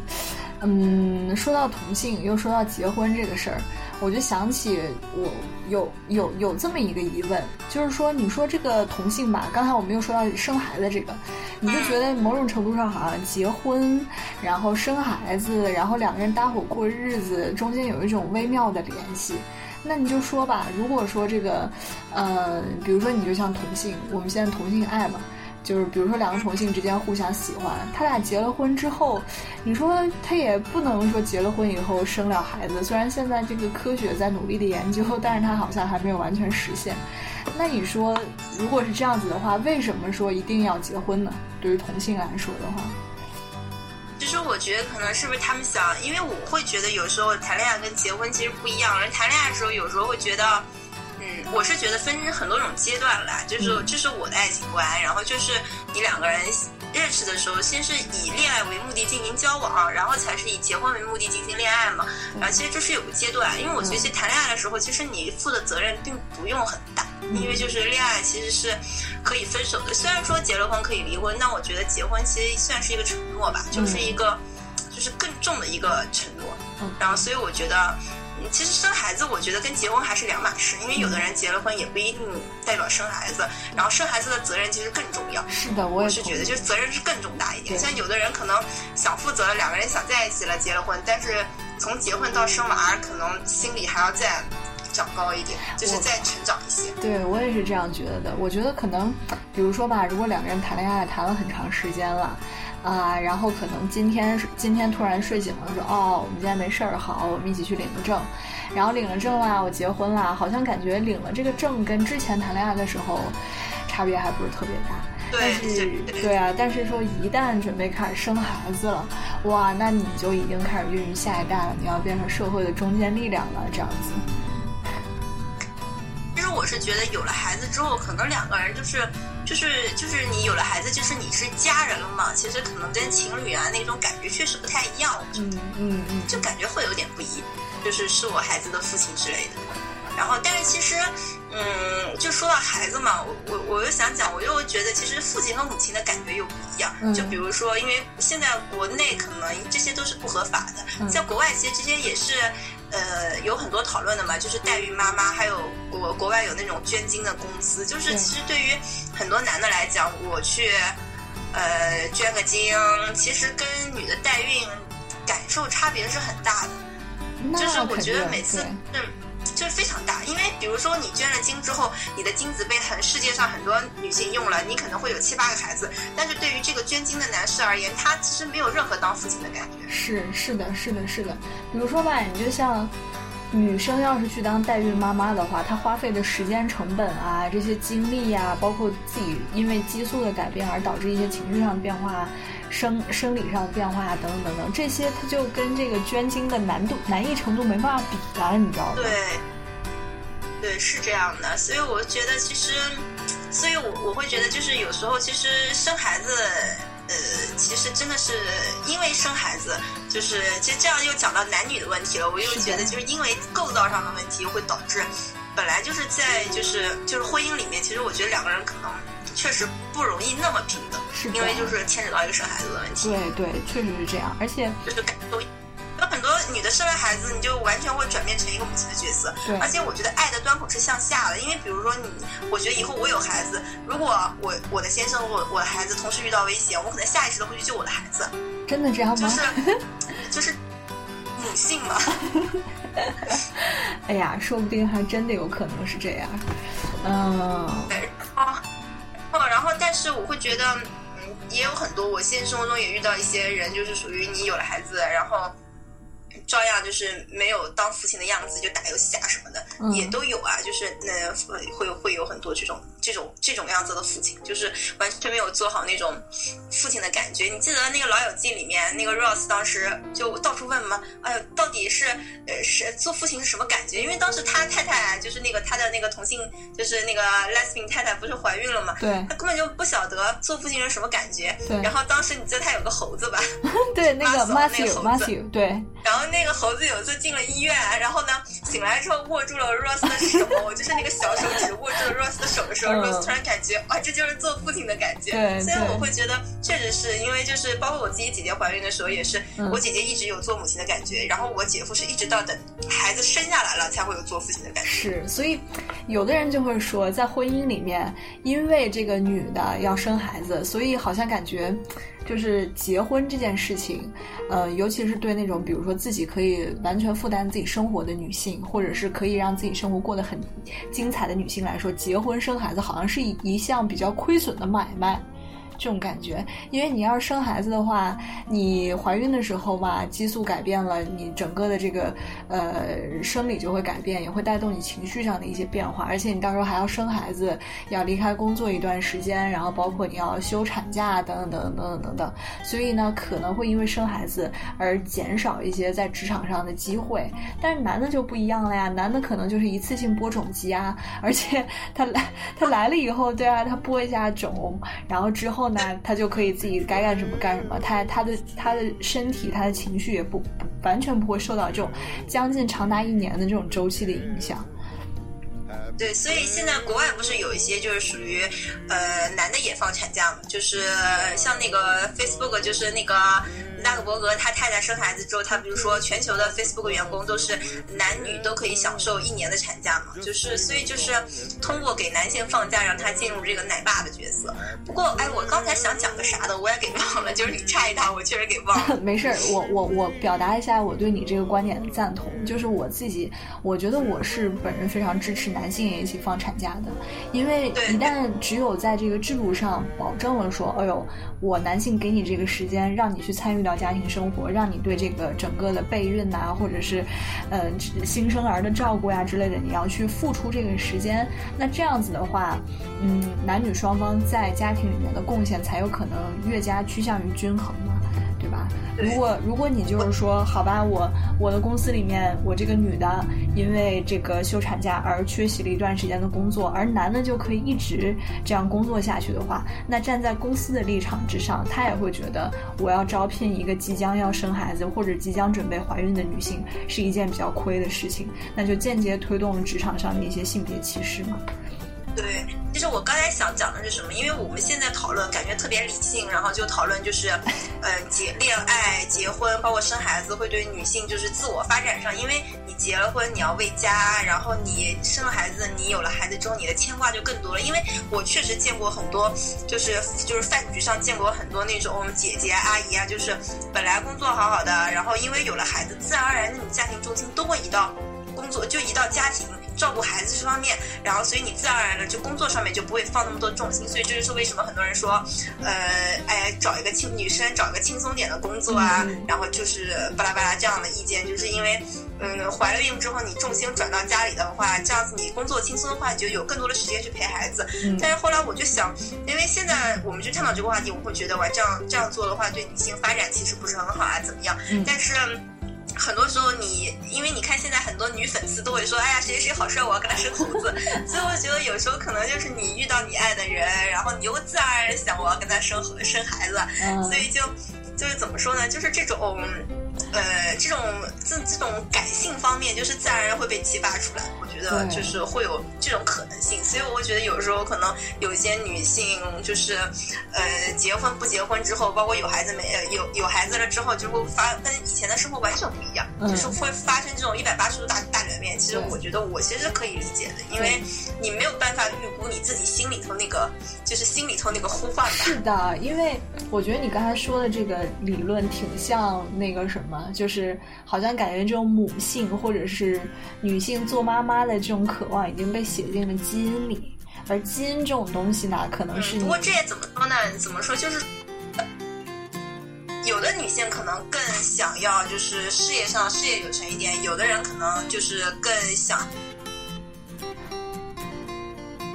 嗯，说到同性，又说到结婚这个事儿，我就想起我有有有这么一个疑问，就是说，你说这个同性吧，刚才我们又说到生孩子这个，你就觉得某种程度上好像结婚，然后生孩子，然后两个人搭伙过日子，中间有一种微妙的联系。那你就说吧，如果说这个，呃，比如说你就像同性，我们现在同性爱嘛。就是比如说两个同性之间互相喜欢，他俩结了婚之后，你说他也不能说结了婚以后生了孩子。虽然现在这个科学在努力的研究，但是他好像还没有完全实现。那你说，如果是这样子的话，为什么说一定要结婚呢？对于同性来说的话，其实我觉得可能是不是他们想，因为我会觉得有时候谈恋爱跟结婚其实不一样。人谈恋爱的时候有时候会觉得。嗯，我是觉得分很多种阶段啦，就是这是我的爱情观，然后就是你两个人认识的时候，先是以恋爱为目的进行交往，然后才是以结婚为目的进行恋爱嘛。然后其实这是有个阶段，因为我觉得谈恋爱的时候，其实你负的责任并不用很大，因为就是恋爱其实是可以分手的。虽然说结了婚可以离婚，但我觉得结婚其实算是一个承诺吧，就是一个就是更重的一个承诺。然后所以我觉得。其实生孩子，我觉得跟结婚还是两码事，因为有的人结了婚也不一定代表生孩子，然后生孩子的责任其实更重要。是的，我也是觉得，就是责任是更重大一点。像有的人可能想负责，两个人想在一起了，结了婚，但是从结婚到生娃，可能心里还要再长高一点，就是再成长一些。对我也是这样觉得的。我觉得可能，比如说吧，如果两个人谈恋爱谈了很长时间了。啊，然后可能今天今天突然睡醒了，说哦，我们今天没事儿，好，我们一起去领个证，然后领了证啦，我结婚啦，好像感觉领了这个证跟之前谈恋爱的时候差别还不是特别大。对，但是对啊，但是说一旦准备开始生孩子了，哇，那你就已经开始孕育下一代了，你要变成社会的中坚力量了，这样子。其实我是觉得有了孩子之后，可能两个人就是。就是就是你有了孩子，就是你是家人了嘛。其实可能跟情侣啊那种感觉确实不太一样，嗯嗯嗯，就感觉会有点不一，就是是我孩子的父亲之类的。然后，但是其实，嗯，就说到孩子嘛，我我我又想讲，我又觉得其实父亲和母亲的感觉又不一样。就比如说，因为现在国内可能这些都是不合法的，在国外其实这些也是。呃，有很多讨论的嘛，就是代孕妈妈，还有国国外有那种捐精的公司，就是其实对于很多男的来讲，我去呃捐个精，其实跟女的代孕感受差别是很大的，就是我觉得每次嗯。就是非常大，因为比如说你捐了精之后，你的精子被很世界上很多女性用了，你可能会有七八个孩子，但是对于这个捐精的男士而言，他其实没有任何当父亲的感觉。是是的是的是的，比如说吧，你就像女生要是去当代孕妈妈的话，她花费的时间成本啊，这些精力呀，包括自己因为激素的改变而导致一些情绪上的变化。生生理上的变化啊，等等等等，这些它就跟这个捐精的难度、难易程度没办法比了，你知道吗？对，对，是这样的。所以我觉得，其实，所以我我会觉得，就是有时候，其实生孩子，呃，其实真的是因为生孩子，就是其实这样又讲到男女的问题了。我又觉得，就是因为构造上的问题，会导致本来就是在就是就是婚姻里面，其实我觉得两个人可能确实不容易那么平等，是因为就是牵扯到一个生孩子的问题。对对，确实是这样，而且就是感受。有很多女的生了孩子，你就完全会转变成一个母亲的角色。对，而且我觉得爱的端口是向下的，因为比如说你，我觉得以后我有孩子，如果我我的先生我我的孩子同时遇到危险，我可能下意识的会去救我的孩子。真的这样吗？就是就是母性嘛。哎呀，说不定还真的有可能是这样。嗯。对啊。哦，然后但是我会觉得。嗯也有很多，我现实生活中也遇到一些人，就是属于你有了孩子，然后。照样就是没有当父亲的样子，就打游戏啊什么的，也都有啊。就是那会会有很多这种这种这种样子的父亲，就是完全没有做好那种父亲的感觉。你记得那个《老友记》里面那个 Ross 当时就到处问嘛，哎呦，到底是呃是做父亲是什么感觉？因为当时他太太就是那个他的那个同性，就是那个 Lesbian 太太不是怀孕了嘛？对，他根本就不晓得做父亲是什么感觉。对。然后当时你记得他有个猴子吧？对，那个 Matthew Matthew 对。然后那个猴子有一次进了医院，然后呢醒来之后握住了 Rose 的手，就是那个小手指握住了 Rose 的手的时候，Rose 突然感觉哇，这就是做父亲的感觉。对，所以我会觉得确实是因为就是包括我自己姐姐怀孕的时候也是，我姐姐一直有做母亲的感觉，然后我姐夫是一直到等孩子生下来了才会有做父亲的感觉。是，所以有的人就会说，在婚姻里面，因为这个女的要生孩子，所以好像感觉。就是结婚这件事情，呃，尤其是对那种比如说自己可以完全负担自己生活的女性，或者是可以让自己生活过得很精彩的女性来说，结婚生孩子好像是一一项比较亏损的买卖。这种感觉，因为你要是生孩子的话，你怀孕的时候吧，激素改变了，你整个的这个呃生理就会改变，也会带动你情绪上的一些变化，而且你到时候还要生孩子，要离开工作一段时间，然后包括你要休产假等等等等等等等，所以呢，可能会因为生孩子而减少一些在职场上的机会。但是男的就不一样了呀，男的可能就是一次性播种机啊，而且他来他来了以后，对啊，他播一下种，然后之后。那他就可以自己该干什么干什么，他他的他的身体他的情绪也不不完全不会受到这种将近长达一年的这种周期的影响。对，所以现在国外不是有一些就是属于呃男的也放产假嘛，就是像那个 Facebook 就是那个。扎克伯格他太太生孩子之后，他比如说全球的 Facebook 员工都是男女都可以享受一年的产假嘛，就是所以就是通过给男性放假，让他进入这个奶爸的角色。不过哎，我刚才想讲个啥的，我也给忘了，就是你插一答，我确实给忘了。没事儿，我我我表达一下我对你这个观点的赞同，就是我自己，我觉得我是本人非常支持男性也一起放产假的，因为一旦只有在这个制度上保证了说，哎呦，我男性给你这个时间，让你去参与到。家庭生活，让你对这个整个的备孕呐，或者是，呃，新生儿的照顾呀之类的，你要去付出这个时间。那这样子的话，嗯，男女双方在家庭里面的贡献才有可能越加趋向于均衡嘛。如果如果你就是说，好吧，我我的公司里面，我这个女的因为这个休产假而缺席了一段时间的工作，而男的就可以一直这样工作下去的话，那站在公司的立场之上，他也会觉得我要招聘一个即将要生孩子或者即将准备怀孕的女性是一件比较亏的事情，那就间接推动了职场上的一些性别歧视嘛。对，其实我刚才想讲的是什么？因为我们现在讨论感觉特别理性，然后就讨论就是，嗯，结恋爱、结婚，包括生孩子，会对女性就是自我发展上，因为你结了婚，你要为家，然后你生了孩子，你有了孩子之后，你的牵挂就更多了。因为我确实见过很多，就是就是饭局上见过很多那种姐姐阿姨啊，就是本来工作好好的，然后因为有了孩子，自然而然的你家庭重心都会移到工作，就移到家庭。照顾孩子这方面，然后所以你自然而然的就工作上面就不会放那么多重心，所以这就是为什么很多人说，呃，哎，找一个轻女生找一个轻松点的工作啊，然后就是巴拉巴拉这样的意见，就是因为，嗯，怀了孕之后你重心转到家里的话，这样子你工作轻松的话，你就有更多的时间去陪孩子。但是后来我就想，因为现在我们去探讨这个话题，我会觉得哇，这样这样做的话对女性发展其实不是很好啊，怎么样？但是。很多时候，你因为你看现在很多女粉丝都会说，哎呀，谁谁好帅，我要跟他生猴子。所以我觉得有时候可能就是你遇到你爱的人，然后你就会自然而然想我要跟他生生孩子。所以就就是怎么说呢？就是这种。呃，这种这这种感性方面，就是自然而然会被激发出来。我觉得就是会有这种可能性，所以我会觉得有时候可能有一些女性，就是呃结婚不结婚之后，包括有孩子没有有孩子了之后，就会发跟以前的生活完全不一样，就是会发生这种一百八十度大大转变。其实我觉得我其实是可以理解的，因为你没有办法预估你自己心里头那个，就是心里头那个呼唤吧。是的，因为我觉得你刚才说的这个理论挺像那个什么。就是好像感觉这种母性或者是女性做妈妈的的这种渴望已经被写进了基因里而基因这种东西呢可能是不过这也怎么说呢？怎么说？就是有的女性可能更想要就是事业上事业有成一点有的人可能就是更想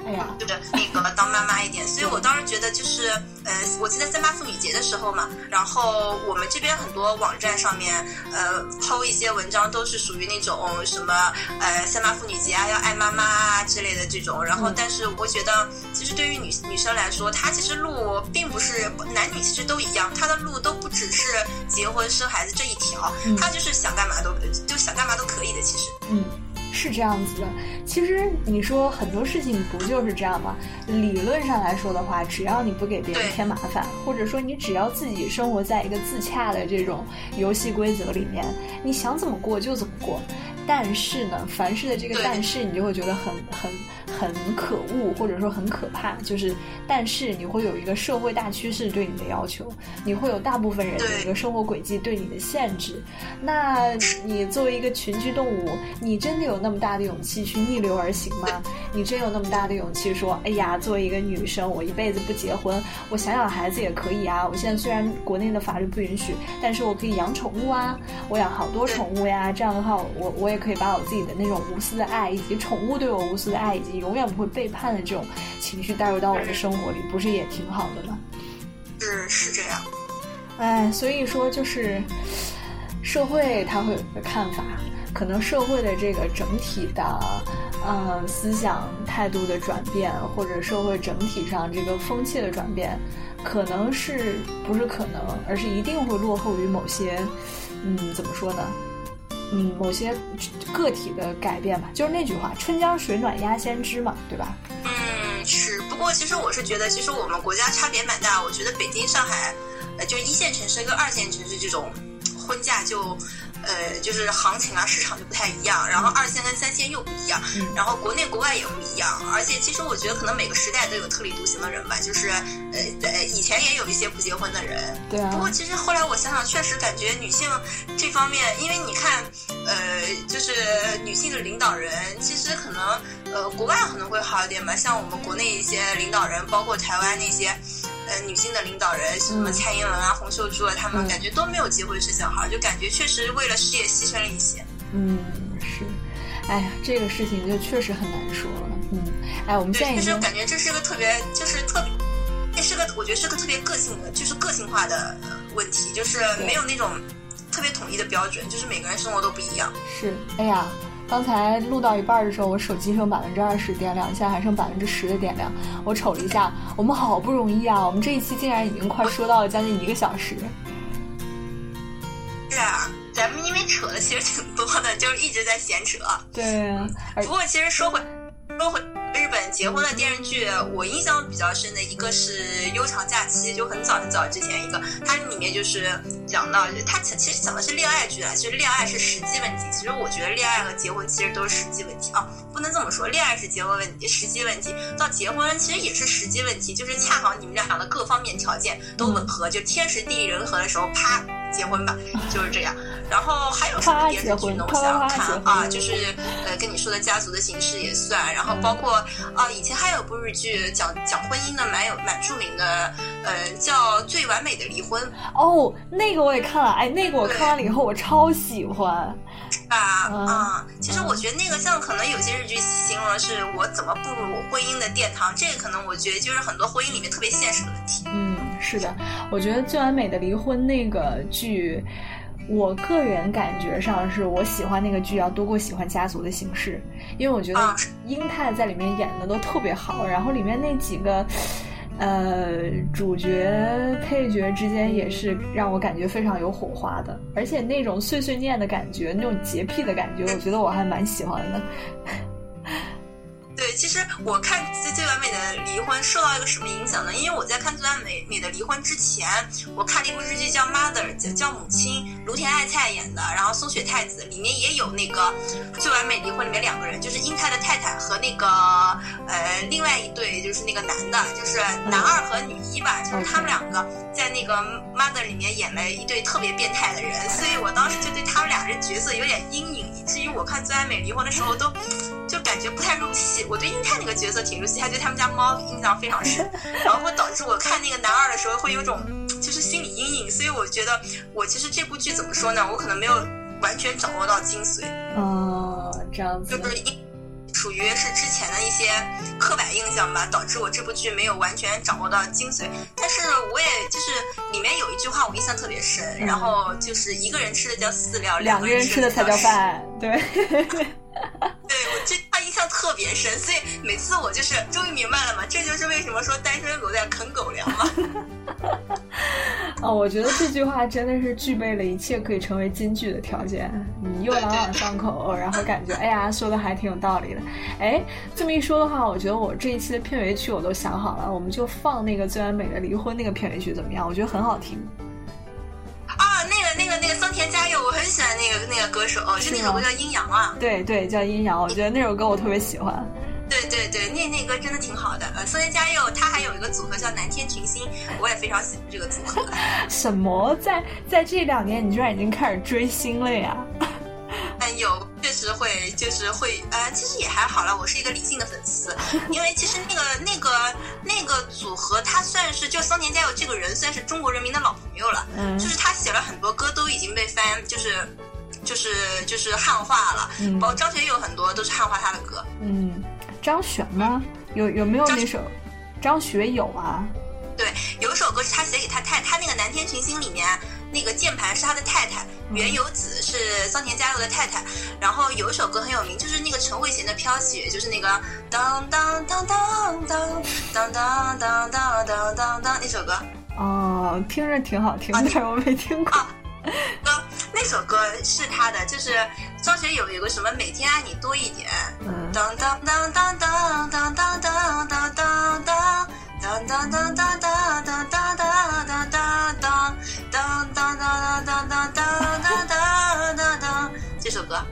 哎呀，就是那个当妈妈一点，所以我当时觉得就是，呃，我记得三八妇女节的时候嘛，然后我们这边很多网站上面，呃，抛一些文章都是属于那种什么，呃，三八妇女节啊，要爱妈妈啊之类的这种。然后，但是我觉得，其实对于女女生来说，她其实路并不是男女其实都一样，她的路都不只是结婚生孩子这一条，她就是想干嘛都就想干嘛都可以的，其实。嗯。是这样子的，其实你说很多事情不就是这样吗？理论上来说的话，只要你不给别人添麻烦，或者说你只要自己生活在一个自洽的这种游戏规则里面，你想怎么过就怎么过。但是呢，凡事的这个但是，你就会觉得很很很可恶，或者说很可怕。就是但是你会有一个社会大趋势对你的要求，你会有大部分人的一个生活轨迹对你的限制。那你作为一个群居动物，你真的有那么大的勇气去逆流而行吗？你真有那么大的勇气说，哎呀，作为一个女生，我一辈子不结婚，我想养孩子也可以啊。我现在虽然国内的法律不允许，但是我可以养宠物啊，我养好多宠物呀。这样的话，我我也。可以把我自己的那种无私的爱，以及宠物对我无私的爱，以及永远不会背叛的这种情绪带入到我的生活里，不是也挺好的吗？是是这样。哎，所以说就是社会它会有一个看法，可能社会的这个整体的呃思想态度的转变，或者社会整体上这个风气的转变，可能是不是可能，而是一定会落后于某些嗯，怎么说呢？嗯，某些个体的改变吧，就是那句话“春江水暖鸭先知”嘛，对吧？嗯，是。不过其实我是觉得，其实我们国家差别蛮大。我觉得北京、上海，呃，就一线城市跟二线城市这种婚嫁就。呃，就是行情啊，市场就不太一样，然后二线跟三线又不一样，然后国内国外也不一样，而且其实我觉得可能每个时代都有特立独行的人吧，就是呃呃，以前也有一些不结婚的人，对啊。不过其实后来我想想，确实感觉女性这方面，因为你看，呃，就是女性的领导人，其实可能呃国外可能会好一点吧，像我们国内一些领导人，包括台湾那些。呃，女性的领导人，什么蔡英文啊、洪秀柱啊，他们感觉都没有机会生小孩，就感觉确实为了事业牺牲了一些。嗯，是。哎呀，这个事情就确实很难说了。嗯，哎，我们现在其实感觉这是个特别，就是特别，这是个我觉得是个特别个性的，就是个性化的问题，就是没有那种特别统一的标准，就是每个人生活都不一样。是，哎呀。刚才录到一半的时候，我手机剩百分之二十电量，现在还剩百分之十的电量。我瞅了一下，我们好不容易啊，我们这一期竟然已经快说到了将近一个小时。是啊，咱们因为扯的其实挺多的，就是一直在闲扯。对啊。不过其实说回说回。日本结婚的电视剧，我印象比较深的一个是《悠长假期》，就很早很早之前一个，它里面就是讲到，它其实讲的是恋爱剧啊，其实恋爱是实际问题。其实我觉得恋爱和结婚其实都是实际问题啊，不能这么说，恋爱是结婚问题，实际问题到结婚其实也是实际问题，就是恰好你们俩的各方面条件都吻合，就天时地利人和的时候，啪。结婚吧，就是这样。然后还有什么电视剧呢？我想想看啊，就是呃，跟你说的家族的形式也算。然后包括啊，以前还有部日剧讲讲婚姻的，蛮有蛮著名的，呃，叫《最完美的离婚》。哦，那个我也看了，哎，那个我看完了以后我超喜欢。啊啊，其实我觉得那个像可能有些日剧形容的是我怎么步入婚姻的殿堂，这个可能我觉得就是很多婚姻里面特别现实的问题。嗯。是的，我觉得最完美的离婚那个剧，我个人感觉上是我喜欢那个剧要多过喜欢家族的形式，因为我觉得英泰在里面演的都特别好，然后里面那几个呃主角配角之间也是让我感觉非常有火花的，而且那种碎碎念的感觉，那种洁癖的感觉，我觉得我还蛮喜欢的。其实我看《最最完美的离婚》受到一个什么影响呢？因为我在看《最完美美的离婚》之前，我看了一部日剧叫《Mother》，叫叫母亲，芦田爱菜演的，然后松雪太子里面也有那个《最完美离婚》里面两个人，就是英泰的太太和那个呃另外一对就是那个男的，就是男二和女一吧，就是他们两个在那个《Mother》里面演了一对特别变态的人，所以我当时就对他们俩这角色有点阴影，以至于我看《最完美离婚》的时候都就感觉不太入戏。我对英泰那个角色挺入戏，还对他们家猫印象非常深，然后会导致我看那个男二的时候会有种就是心心理阴影，所以我觉得我其实这部剧怎么说呢？我可能没有完全掌握到精髓。哦，这样子。就是属于是之前的一些刻板印象吧，导致我这部剧没有完全掌握到精髓。但是我也就是里面有一句话我印象特别深，然后就是一个人吃的叫饲料，两个人吃的才叫饭。对。对我这他印象特别深，所以每次我就是终于明白了嘛，这就是为什么说单身狗在啃狗粮嘛。哦，我觉得这句话真的是具备了一切可以成为金句的条件。你又朗朗上口，然后感觉哎呀，说的还挺有道理的。哎，这么一说的话，我觉得我这一期的片尾曲我都想好了，我们就放那个最完美的离婚那个片尾曲怎么样？我觉得很好听。啊，那个那个那个桑田佳佑，我很喜欢那个那个歌手，是那首歌叫《阴阳》啊。对对，叫《阴阳》，我觉得那首歌我特别喜欢。对对对，那那歌真的挺好的。呃，松田佳佑他还有一个组合叫南天群星，我也非常喜欢这个组合。什么？在在这两年，你居然已经开始追星了呀？嗯，有，确实会，就是会，呃，其实也还好了。我是一个理性的粉丝，因为其实那个那个那个组合，他算是就桑田佳佑这个人，算是中国人民的老朋友了。嗯，就是他写了很多歌，都已经被翻，就是就是就是汉化了。嗯，包括张学友很多都是汉化他的歌。嗯，张悬吗？有有没有那首？张学友啊？对，有一首歌是他写给他太，他那个《南天群星》里面。那个键盘是他的太太，原由子是桑田佳佑的太太。然后有一首歌很有名，就是那个陈慧娴的《飘雪》，就是那个当当当当当当当当当当当当那首歌。哦，听着挺好听，但是我没听过。歌那首歌是他的，就是张学友有个什么每天爱你多一点。当当当当当当当当当当当。当当当当当当当当当当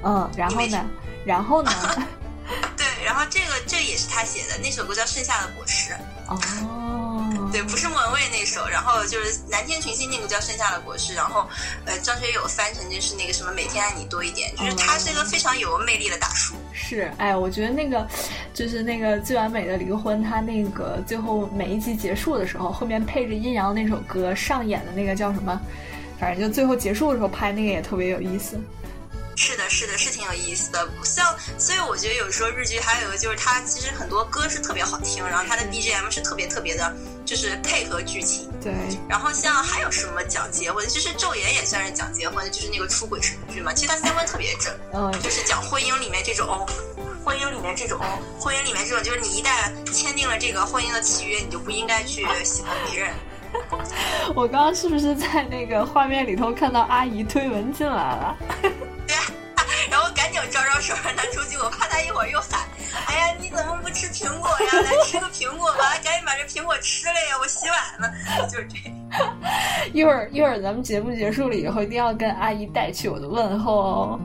嗯，然后呢？然后呢？对，然后这个这也是他写的，那首歌叫《盛夏的果实》。哦。对，不是莫文蔚那首，然后就是蓝天群星那个叫《盛夏的果实》，然后呃张学友翻成就是那个什么每天爱你多一点，就是他是一个非常有魅力的大叔。是，哎，我觉得那个就是那个最完美的离婚，他那个最后每一集结束的时候，后面配着阴阳那首歌上演的那个叫什么？反正就最后结束的时候拍那个也特别有意思。是的，是的，是挺有意思的。像，所以我觉得有时候日剧还有一个就是它其实很多歌是特别好听，然后它的 BGM 是特别特别的，就是配合剧情。对。然后像还有什么讲结婚，其实《昼颜》也算是讲结婚的，就是那个出轨神剧嘛。其实它三观特别正，嗯，就是讲婚姻里面这种，婚姻里面这种，婚姻里面这种，就是你一旦签订了这个婚姻的契约，你就不应该去喜欢别人。我刚刚是不是在那个画面里头看到阿姨推门进来了？招招手让他出去，我怕他一会儿又喊：“哎呀，你怎么不吃苹果呀？来吃个苹果吧！赶紧把这苹果吃了呀！我洗碗呢。”就是这。一会儿一会儿咱们节目结束了以后，一定要跟阿姨带去我的问候哦。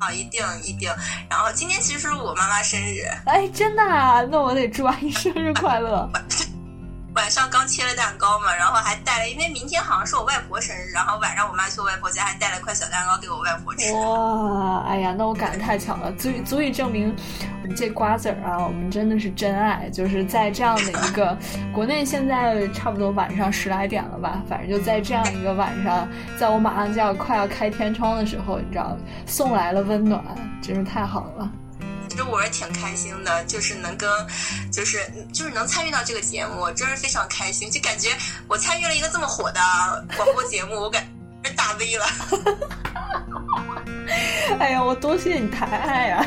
好，一定一定。然后今天其实是我妈妈生日。哎，真的？啊？那我得祝阿姨生日快乐。晚上刚切了蛋糕嘛，然后还带了，因为明天好像是我外婆生日，然后晚上我妈去我外婆家，还带了块小蛋糕给我外婆吃。哇，哎呀，那我赶得太巧了，足以足以证明我们这瓜子儿啊，我们真的是真爱。就是在这样的一个 国内现在差不多晚上十来点了吧，反正就在这样一个晚上，在我马上就要快要开天窗的时候，你知道，送来了温暖，真是太好了。其实我是挺开心的，就是能跟，就是就是能参与到这个节目，真是非常开心，就感觉我参与了一个这么火的广播节目，我感觉大 V 了。哎呀，我多谢你抬爱呀！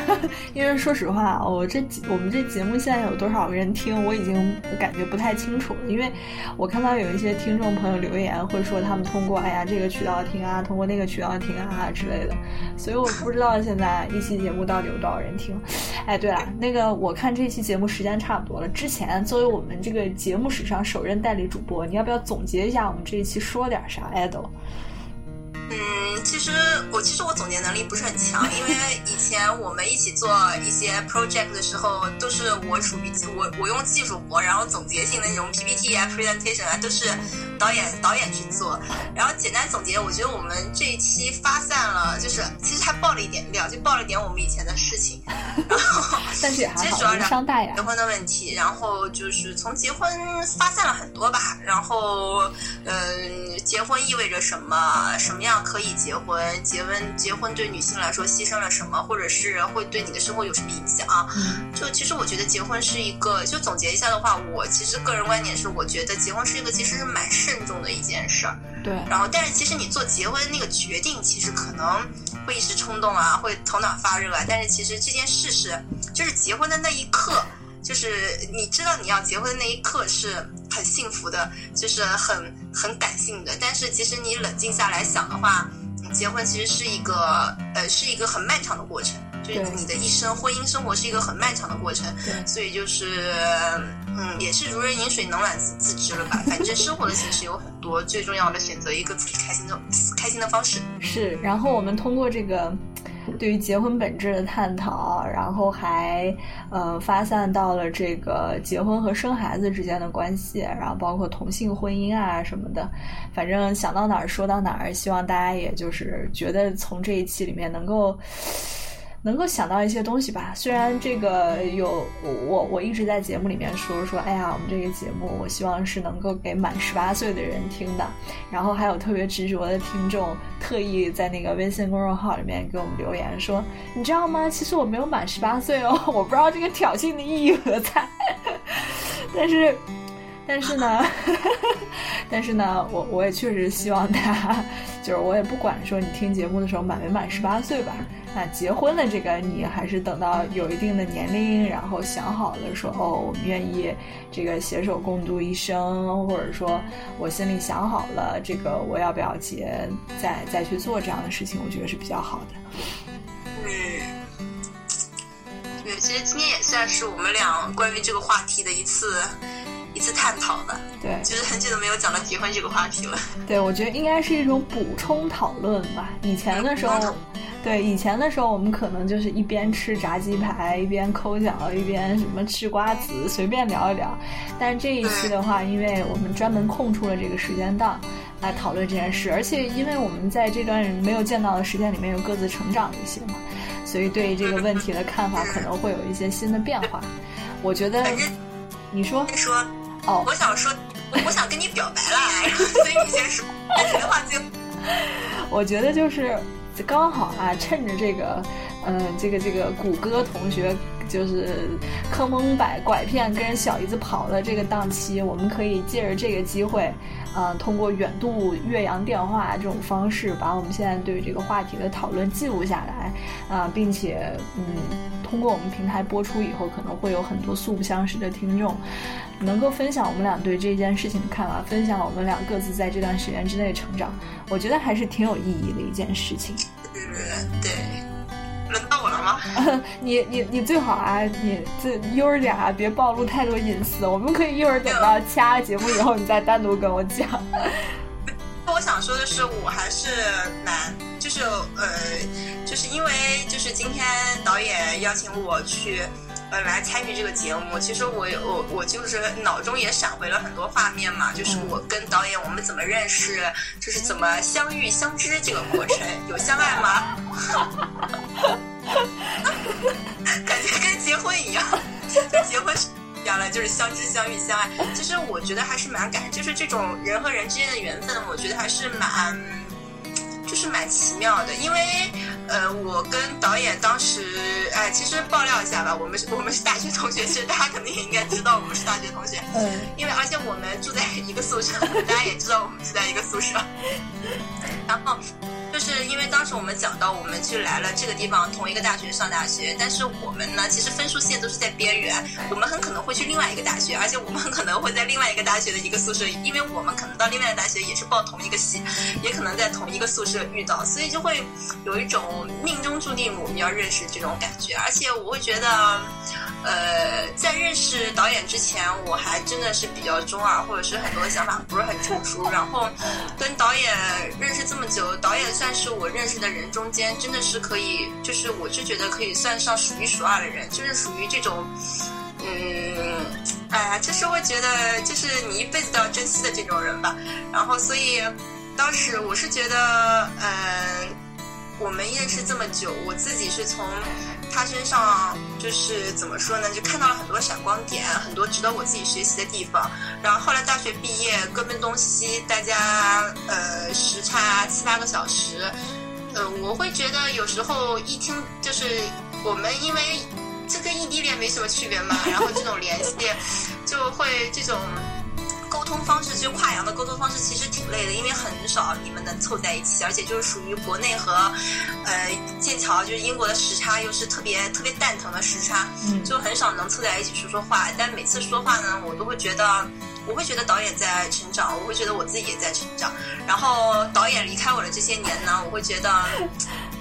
因为说实话，我这我们这节目现在有多少个人听，我已经感觉不太清楚了。因为我看到有一些听众朋友留言，会说他们通过哎呀这个渠道听啊，通过那个渠道听啊之类的，所以我不知道现在一期节目到底有多少人听。哎，对了，那个我看这期节目时间差不多了，之前作为我们这个节目史上首任代理主播，你要不要总结一下我们这一期说点啥？idol。嗯，其实我其实我总结能力不是很强，因为以前我们一起做一些 project 的时候，都是我属于我我用技术活，然后总结性的那种 PPT 啊 presentation 啊，都是导演导演去做。然后简单总结，我觉得我们这一期发散了，就是其实还爆了一点料，就爆了点我们以前的事情。然后 但是也还好，无伤大雅。结婚的问题，然后就是从结婚发散了很多吧。然后，嗯，结婚意味着什么？什么样可以结婚？结婚结婚对女性来说牺牲了什么？或者是会对你的生活有什么影响？就其实我觉得结婚是一个，就总结一下的话，我其实个人观点是，我觉得结婚是一个其实是蛮慎重的一件事儿。对。然后，但是其实你做结婚那个决定，其实可能会一时冲动啊，会头脑发热啊。但是其实这件事是，就是结婚的那一刻，就是你知道你要结婚的那一刻是很幸福的，就是很很感性的。但是其实你冷静下来想的话，结婚其实是一个呃是一个很漫长的过程。就是你的一生，婚姻生活是一个很漫长的过程，所以就是，嗯，也是如人饮水，冷暖自自知了吧。反正生活的形式有很多，最重要的选择一个自己开心的开心的方式。是，然后我们通过这个对于结婚本质的探讨，然后还呃发散到了这个结婚和生孩子之间的关系，然后包括同性婚姻啊什么的。反正想到哪儿说到哪儿，希望大家也就是觉得从这一期里面能够。能够想到一些东西吧，虽然这个有我我一直在节目里面说说，哎呀，我们这个节目我希望是能够给满十八岁的人听的，然后还有特别执着的听众特意在那个微信公众号里面给我们留言说，你知道吗？其实我没有满十八岁哦，我不知道这个挑衅的意义何在，但是。但是呢，但是呢，我我也确实希望大家，就是我也不管说你听节目的时候满没满十八岁吧，那结婚的这个你还是等到有一定的年龄，然后想好了说哦，我们愿意这个携手共度一生，或者说我心里想好了这个我要不要结，再再去做这样的事情，我觉得是比较好的。嗯，对，其实今天也算是我们俩关于这个话题的一次。一次探讨吧。对，就是很久都没有讲到结婚这个话题了。对，我觉得应该是一种补充讨论吧。以前的时候，对以前的时候，我们可能就是一边吃炸鸡排，一边抠脚，一边什么吃瓜子，随便聊一聊。但是这一期的话，因为我们专门空出了这个时间档来讨论这件事，而且因为我们在这段没有见到的时间里面有各自成长一些嘛，所以对这个问题的看法可能会有一些新的变化。我觉得，你说，你说。哦，我想说，我想跟你表白了，所以你先说你的话就。我觉得就是刚好啊，趁着这个，嗯，这个这个谷歌同学就是坑蒙拐拐骗跟小姨子跑的这个档期，我们可以借着这个机会，嗯，通过远渡岳阳电话这种方式，把我们现在对这个话题的讨论记录下来，啊，并且嗯，通过我们平台播出以后，可能会有很多素不相识的听众。能够分享我们俩对这件事情的看法，分享我们俩各自在这段时间之内成长，我觉得还是挺有意义的一件事情。对，轮到我了吗？你你你最好啊，你这悠着点啊，别暴露太多隐私。我们可以一会儿等到其他节目以后，你再单独跟我讲。我想说的是，我还是蛮，就是呃，就是因为就是今天导演邀请我去。呃，来参与这个节目，其实我我我就是脑中也闪回了很多画面嘛，就是我跟导演我们怎么认识，就是怎么相遇相知这个过程，有相爱吗？感觉跟结婚一样，结婚一样了，就是相知相遇相爱。其实我觉得还是蛮感，就是这种人和人之间的缘分，我觉得还是蛮。就是蛮奇妙的，因为，呃，我跟导演当时，哎，其实爆料一下吧，我们是，我们是大学同学，其实大家肯定也应该知道我们是大学同学，嗯，因为而且我们住在一个宿舍，大家也知道我们住在一个宿舍，然后。就是因为当时我们讲到，我们去来了这个地方，同一个大学上大学，但是我们呢，其实分数线都是在边缘，我们很可能会去另外一个大学，而且我们很可能会在另外一个大学的一个宿舍，因为我们可能到另外一个大学也是报同一个系，也可能在同一个宿舍遇到，所以就会有一种命中注定我们要认识这种感觉，而且我会觉得，呃，在认识导演之前，我还真的是比较中二，或者是很多想法不是很成熟，然后跟导演认识这么久，导演。算是我认识的人中间，真的是可以，就是我就觉得可以算上数一数二的人，就是属于这种，嗯，哎呀，就是会觉得，就是你一辈子都要珍惜的这种人吧。然后，所以当时我是觉得，嗯，我们认识这么久，我自己是从他身上就是怎么说呢，就看到了很多闪光点，很多值得我自己学习的地方。然后后来大学毕业，各奔东西，大家呃时差七八个小时，呃，我会觉得有时候一听就是我们因为这跟异地恋没什么区别嘛，然后这种联系就会这种。沟通方式就跨洋的沟通方式其实挺累的，因为很少你们能凑在一起，而且就是属于国内和，呃，剑桥就是英国的时差又是特别特别蛋疼的时差，就很少能凑在一起说说话。但每次说话呢，我都会觉得，我会觉得导演在成长，我会觉得我自己也在成长。然后导演离开我的这些年呢，我会觉得，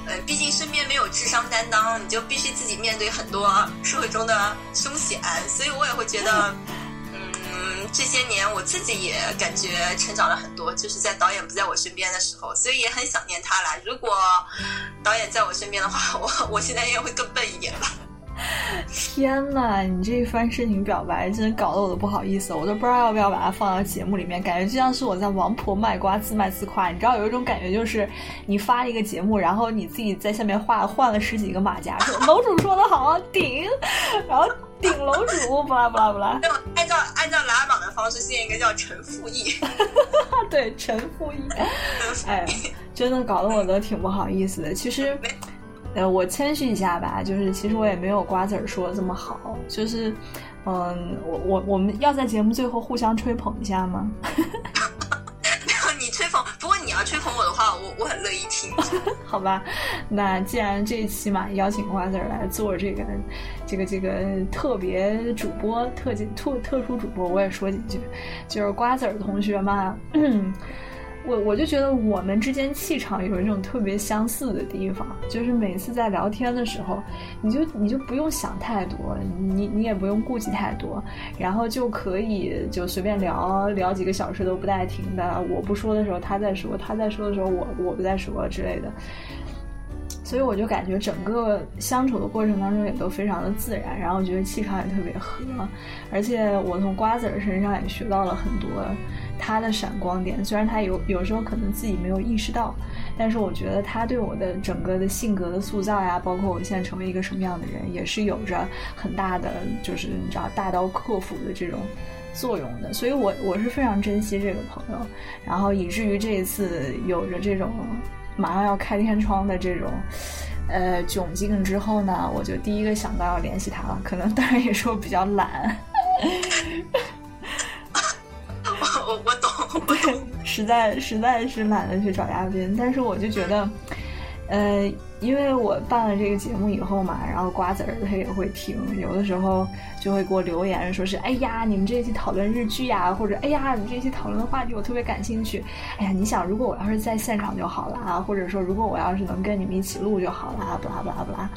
呃，毕竟身边没有智商担当，你就必须自己面对很多社会中的凶险，所以我也会觉得。嗯这些年我自己也感觉成长了很多，就是在导演不在我身边的时候，所以也很想念他啦。如果导演在我身边的话，我我现在应该会更笨一点吧。天呐，你这一番深情表白，真的搞得我都不好意思，我都不知道要不要把它放到节目里面，感觉就像是我在王婆卖瓜，自卖自夸。你知道有一种感觉，就是你发了一个节目，然后你自己在下面画换了十几个马甲，说楼主说的好顶，然后。顶楼主，不啦不啦不啦。按照按照拉榜的方式，现在应该叫陈复义。对，陈复义。哎，真的搞得我都挺不好意思的。其实，呃，我谦虚一下吧，就是其实我也没有瓜子儿说的这么好。就是，嗯，我我我们要在节目最后互相吹捧一下吗？你吹捧，不过你要吹捧我的话，我我很乐意听。好吧，那既然这一期嘛，邀请瓜子儿来做这个。这个这个特别主播特特特殊主播，我也说几句，就是瓜子儿同学嘛，我我就觉得我们之间气场有一种特别相似的地方，就是每次在聊天的时候，你就你就不用想太多，你你也不用顾忌太多，然后就可以就随便聊聊几个小时都不带停的。我不说的时候他在说，他在说的时候我我不在说之类的。所以我就感觉整个相处的过程当中也都非常的自然，然后觉得气场也特别合，而且我从瓜子儿身上也学到了很多他的闪光点，虽然他有有时候可能自己没有意识到，但是我觉得他对我的整个的性格的塑造呀，包括我现在成为一个什么样的人，也是有着很大的就是你知道大刀阔斧的这种作用的。所以我我是非常珍惜这个朋友，然后以至于这一次有着这种。马上要开天窗的这种，呃窘境之后呢，我就第一个想到要联系他了。可能当然也是我比较懒，我我懂，我懂，实在实在是懒得去找嘉宾，但是我就觉得。呃，因为我办了这个节目以后嘛，然后瓜子儿他也会听，有的时候就会给我留言，说是哎呀，你们这一期讨论日剧呀，或者哎呀，你这期讨论的话题我特别感兴趣。哎呀，你想，如果我要是在现场就好了啊，或者说如果我要是能跟你们一起录就好了，啊，不啦不啦不啦。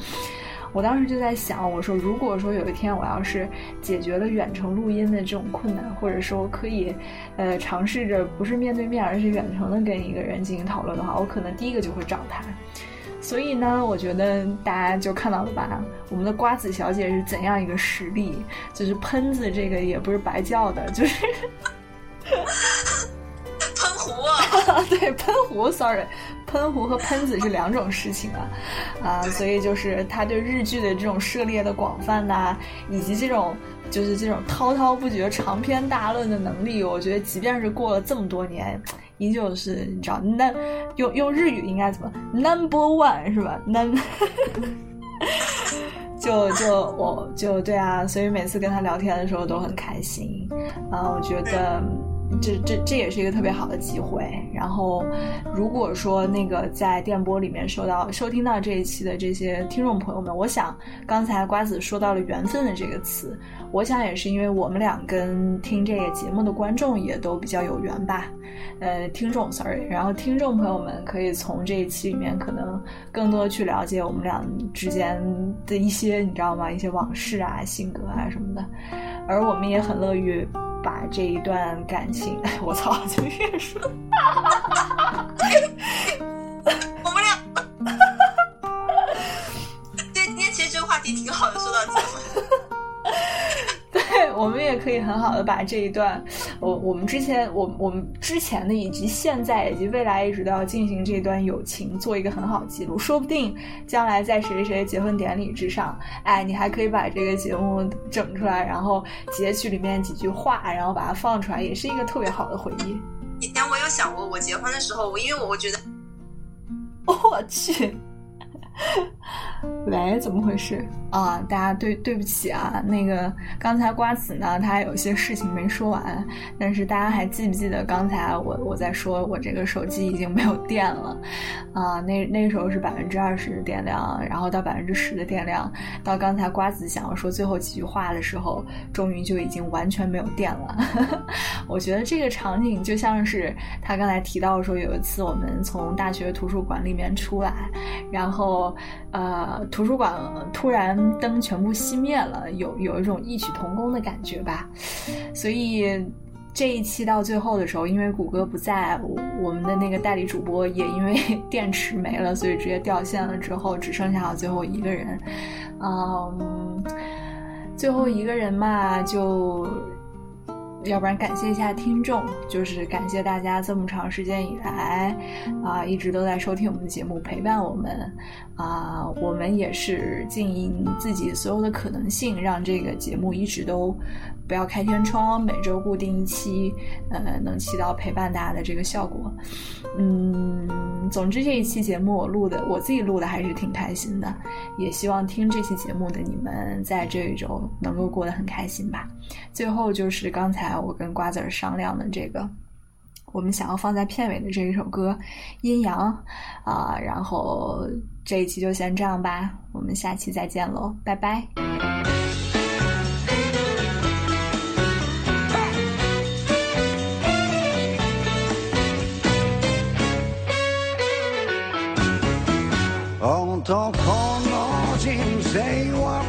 我当时就在想，我说如果说有一天我要是解决了远程录音的这种困难，或者说可以，呃，尝试着不是面对面，而是远程的跟一个人进行讨论的话，我可能第一个就会找他。所以呢，我觉得大家就看到了吧，我们的瓜子小姐是怎样一个实力，就是喷子这个也不是白叫的，就是。喷 壶对，喷壶，sorry，喷壶和喷子是两种事情啊，啊，所以就是他对日剧的这种涉猎的广泛呐，以及这种就是这种滔滔不绝、长篇大论的能力，我觉得即便是过了这么多年，依旧是你知道，那用用日语应该怎么，number one 是吧？number，就就我就对啊，所以每次跟他聊天的时候都很开心啊，我觉得。这这这也是一个特别好的机会。然后，如果说那个在电波里面收到收听到这一期的这些听众朋友们，我想刚才瓜子说到了“缘分”的这个词，我想也是因为我们俩跟听这个节目的观众也都比较有缘吧。呃，听众，sorry，然后听众朋友们可以从这一期里面可能更多去了解我们俩之间的一些，你知道吗？一些往事啊、性格啊什么的。而我们也很乐于。把这一段感情，我操，就越说，我们也可以很好的把这一段我我们之前我我们之前的以及现在以及未来一直都要进行这段友情，做一个很好的记录。说不定将来在谁谁结婚典礼之上，哎，你还可以把这个节目整出来，然后截取里面几句话，然后把它放出来，也是一个特别好的回忆。以前我有想过，我结婚的时候，我因为我觉得，我去。喂，怎么回事啊？大家对对不起啊，那个刚才瓜子呢，他有些事情没说完。但是大家还记不记得刚才我我在说我这个手机已经没有电了啊？那那时候是百分之二十的电量，然后到百分之十的电量，到刚才瓜子想要说最后几句话的时候，终于就已经完全没有电了。我觉得这个场景就像是他刚才提到说，有一次我们从大学图书馆里面出来，然后。呃，图书馆突然灯全部熄灭了，有有一种异曲同工的感觉吧。所以这一期到最后的时候，因为谷歌不在，我们的那个代理主播也因为 电池没了，所以直接掉线了。之后只剩下了最后一个人，嗯，最后一个人嘛就。要不然感谢一下听众，就是感谢大家这么长时间以来，啊，一直都在收听我们的节目，陪伴我们，啊，我们也是尽自己所有的可能性，让这个节目一直都。不要开天窗，每周固定一期，呃，能起到陪伴大家的这个效果。嗯，总之这一期节目我录的，我自己录的还是挺开心的，也希望听这期节目的你们在这一周能够过得很开心吧。最后就是刚才我跟瓜子儿商量的这个，我们想要放在片尾的这一首歌《阴阳》啊，然后这一期就先这样吧，我们下期再见喽，拜拜。男の人生は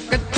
truck